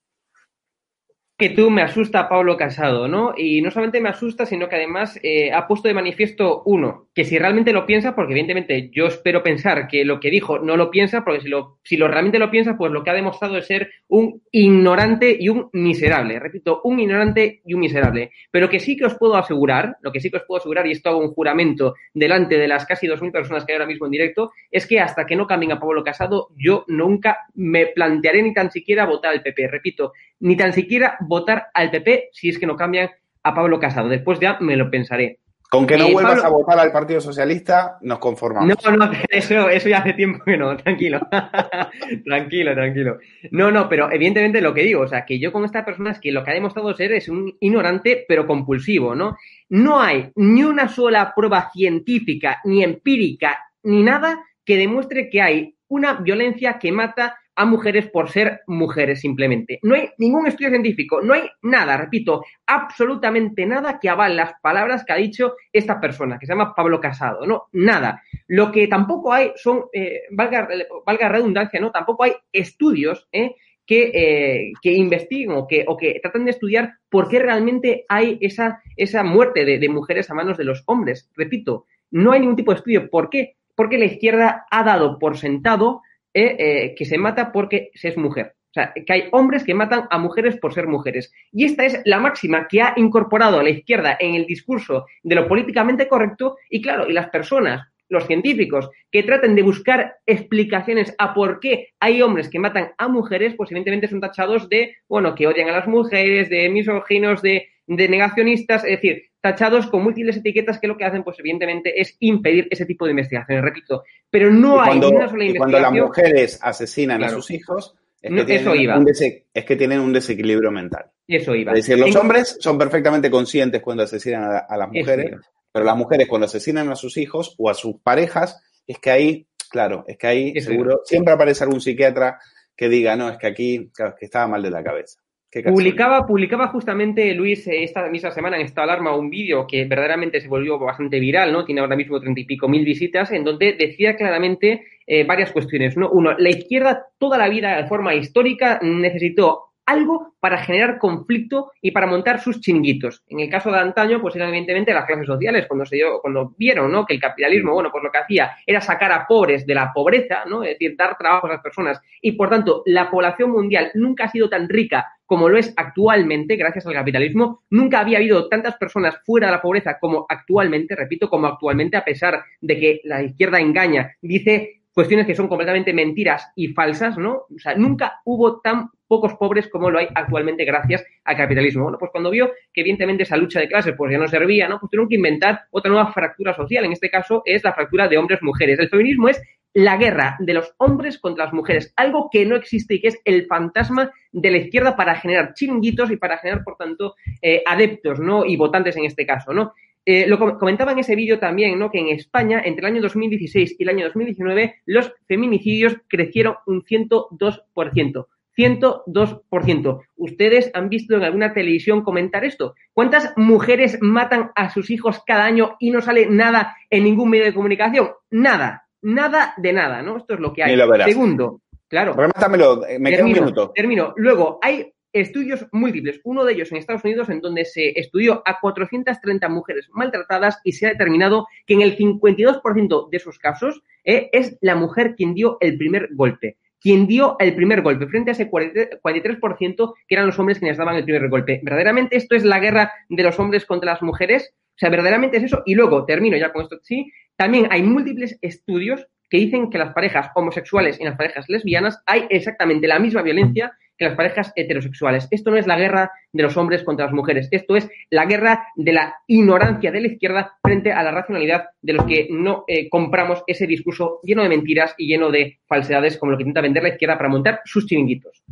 que tú me asusta Pablo Casado, ¿no? Y no solamente me asusta, sino que además eh, ha puesto de manifiesto, uno, que si realmente lo piensa, porque evidentemente yo espero pensar que lo que dijo no lo piensa, porque si lo, si lo realmente lo piensa, pues lo que ha demostrado es ser un ignorante y un miserable. Repito, un ignorante y un miserable. Pero que sí que os puedo asegurar, lo que sí que os puedo asegurar, y esto hago un juramento delante de las casi 2.000 personas que hay ahora mismo en directo, es que hasta que no cambien a Pablo Casado, yo nunca me plantearé ni tan siquiera votar al PP. Repito, ni tan siquiera votar al PP si es que no cambian a Pablo Casado. Después ya me lo pensaré. Con que no Eh, vuelvas Pablo- a votar al Partido Socialista, nos conformamos. No, no, eso, eso ya hace tiempo que no, tranquilo. tranquilo, tranquilo. No, no, pero evidentemente lo que digo, o sea, que yo con esta persona es que lo que ha demostrado ser es un ignorante, pero compulsivo, ¿no? No hay ni una sola prueba científica, ni empírica, ni nada que demuestre que hay una violencia que mata a mujeres por ser mujeres simplemente. No hay ningún estudio científico, no hay nada, repito, absolutamente nada que avale las palabras que ha dicho esta persona, que se llama Pablo Casado, no, nada. Lo que tampoco hay son, eh, valga, valga redundancia, ¿no? Tampoco hay estudios, ¿eh? que, eh, que investiguen o que, o que tratan de estudiar por qué realmente hay esa, esa muerte de, de mujeres a manos de los hombres. Repito, no hay ningún tipo de estudio. ¿Por qué? Porque la izquierda ha dado por sentado eh, eh, que se mata porque se es mujer. O sea, que hay hombres que matan a mujeres por ser mujeres. Y esta es la máxima que ha incorporado la izquierda en el discurso de lo políticamente correcto. Y claro, y las personas, los científicos, que traten de buscar explicaciones a por qué hay hombres que matan a mujeres, pues evidentemente son tachados de, bueno, que odian a las mujeres, de misóginos, de, de negacionistas, es decir, tachados con múltiples etiquetas que lo que hacen, pues evidentemente, es impedir ese tipo de investigaciones, repito. Pero no hay una sola y cuando investigación. las mujeres asesinan Claro. a sus hijos, es No, que, eso tienen iba. un es que tienen un desequilibrio mental. Eso iba. Es decir, los En- hombres son perfectamente conscientes cuando asesinan a, a las mujeres, pero las mujeres cuando asesinan a sus hijos o a sus parejas, es que ahí, claro, es que ahí Eso seguro iba. siempre aparece algún psiquiatra que diga, no, es que aquí, claro, es que estaba mal de la cabeza. Publicaba, publicaba justamente Luis eh, esta misma semana en esta alarma un vídeo que verdaderamente se volvió bastante viral, ¿no? Tiene ahora mismo treinta y pico mil visitas, en donde decía claramente eh, varias cuestiones, ¿no? Uno, la izquierda toda la vida de forma histórica necesitó algo para generar conflicto y para montar sus chinguitos. En el caso de antaño, pues eran evidentemente las clases sociales, cuando se dio, cuando vieron, ¿no? Que el capitalismo, bueno, pues lo que hacía era sacar a pobres de la pobreza, ¿no? Es decir, dar trabajo a las personas. Y por tanto, la población mundial nunca ha sido tan rica como lo es actualmente, gracias al capitalismo. Nunca había habido tantas personas fuera de la pobreza como actualmente, repito, como actualmente, a pesar de que la izquierda engaña, dice cuestiones que son completamente mentiras y falsas, ¿no? O sea, nunca hubo tan pocos pobres como lo hay actualmente gracias al capitalismo. Bueno, pues cuando vio que evidentemente esa lucha de clases pues ya no servía, ¿no? Pues tuvieron que inventar otra nueva fractura social. En este caso es la fractura de hombres-mujeres. El feminismo es la guerra de los hombres contra las mujeres, algo que no existe y que es el fantasma de la izquierda para generar chiringuitos y para generar, por tanto, eh, adeptos, ¿no? Y votantes en este caso, ¿no? Eh, lo com- comentaba en ese vídeo también, ¿no? Que en España, entre el año 2016 y el año 2019, los feminicidios crecieron un 102%. 102%. ¿Ustedes han visto en alguna televisión comentar esto? ¿Cuántas mujeres matan a sus hijos cada año y no sale nada en ningún medio de comunicación? Nada. Nada de nada, ¿no? Esto es lo que hay. Lo verás. Segundo, claro. Remátamelo, eh, me queda un minuto. Termino. Luego, hay estudios múltiples. Uno de ellos en Estados Unidos, en donde se estudió a 430 mujeres maltratadas y se ha determinado que en el 52% de esos casos eh, es la mujer quien dio el primer golpe. Quien dio el primer golpe frente a ese 40 43% que eran los hombres quienes daban el primer golpe. ¿Verdaderamente esto es la guerra de los hombres contra las mujeres? O sea, verdaderamente es eso. Y luego, termino ya con esto, sí, también hay múltiples estudios que dicen que las parejas homosexuales y las parejas lesbianas hay exactamente la misma violencia que las parejas heterosexuales. Esto no es la guerra de los hombres contra las mujeres, esto es la guerra de la ignorancia de la izquierda frente a la racionalidad de los que no eh, compramos ese discurso lleno de mentiras y lleno de falsedades como lo que intenta vender la izquierda para montar sus chiringuitos.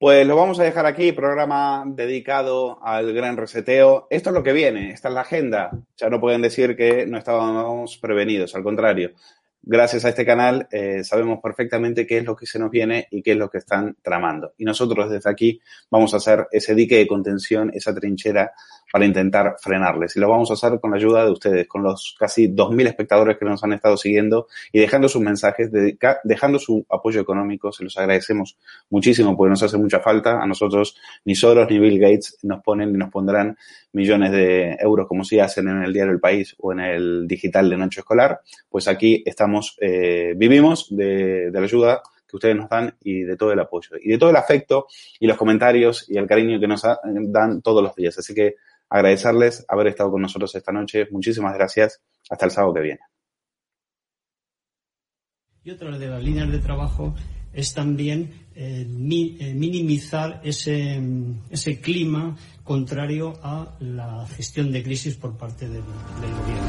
Pues lo vamos a dejar aquí, programa dedicado al gran reseteo. Esto es lo que viene, esta es la agenda. Ya no pueden decir que no estábamos prevenidos, al contrario. Gracias a este canal eh, sabemos perfectamente qué es lo que se nos viene y qué es lo que están tramando. Y nosotros desde aquí vamos a hacer ese dique de contención, esa trinchera para intentar frenarles. Y lo vamos a hacer con la ayuda de ustedes, con los casi 2.000 espectadores que nos han estado siguiendo y dejando sus mensajes, dejando su apoyo económico. Se los agradecemos muchísimo porque nos hace mucha falta. A nosotros ni Soros ni Bill Gates nos ponen ni nos pondrán millones de euros como si hacen en el diario El País o en el digital de Nacho Escolar. Pues aquí estamos, eh, vivimos de, la ayuda que ustedes nos dan y de todo el apoyo y de todo el afecto y los comentarios y el cariño que nos ha- dan todos los días. Así que agradecerles haber estado con nosotros esta noche. Muchísimas gracias. Hasta el sábado que viene. Y otra de las líneas de trabajo es también eh, minimizar ese, ese clima contrario a la gestión de crisis por parte del gobierno.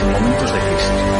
en momentos de crisis.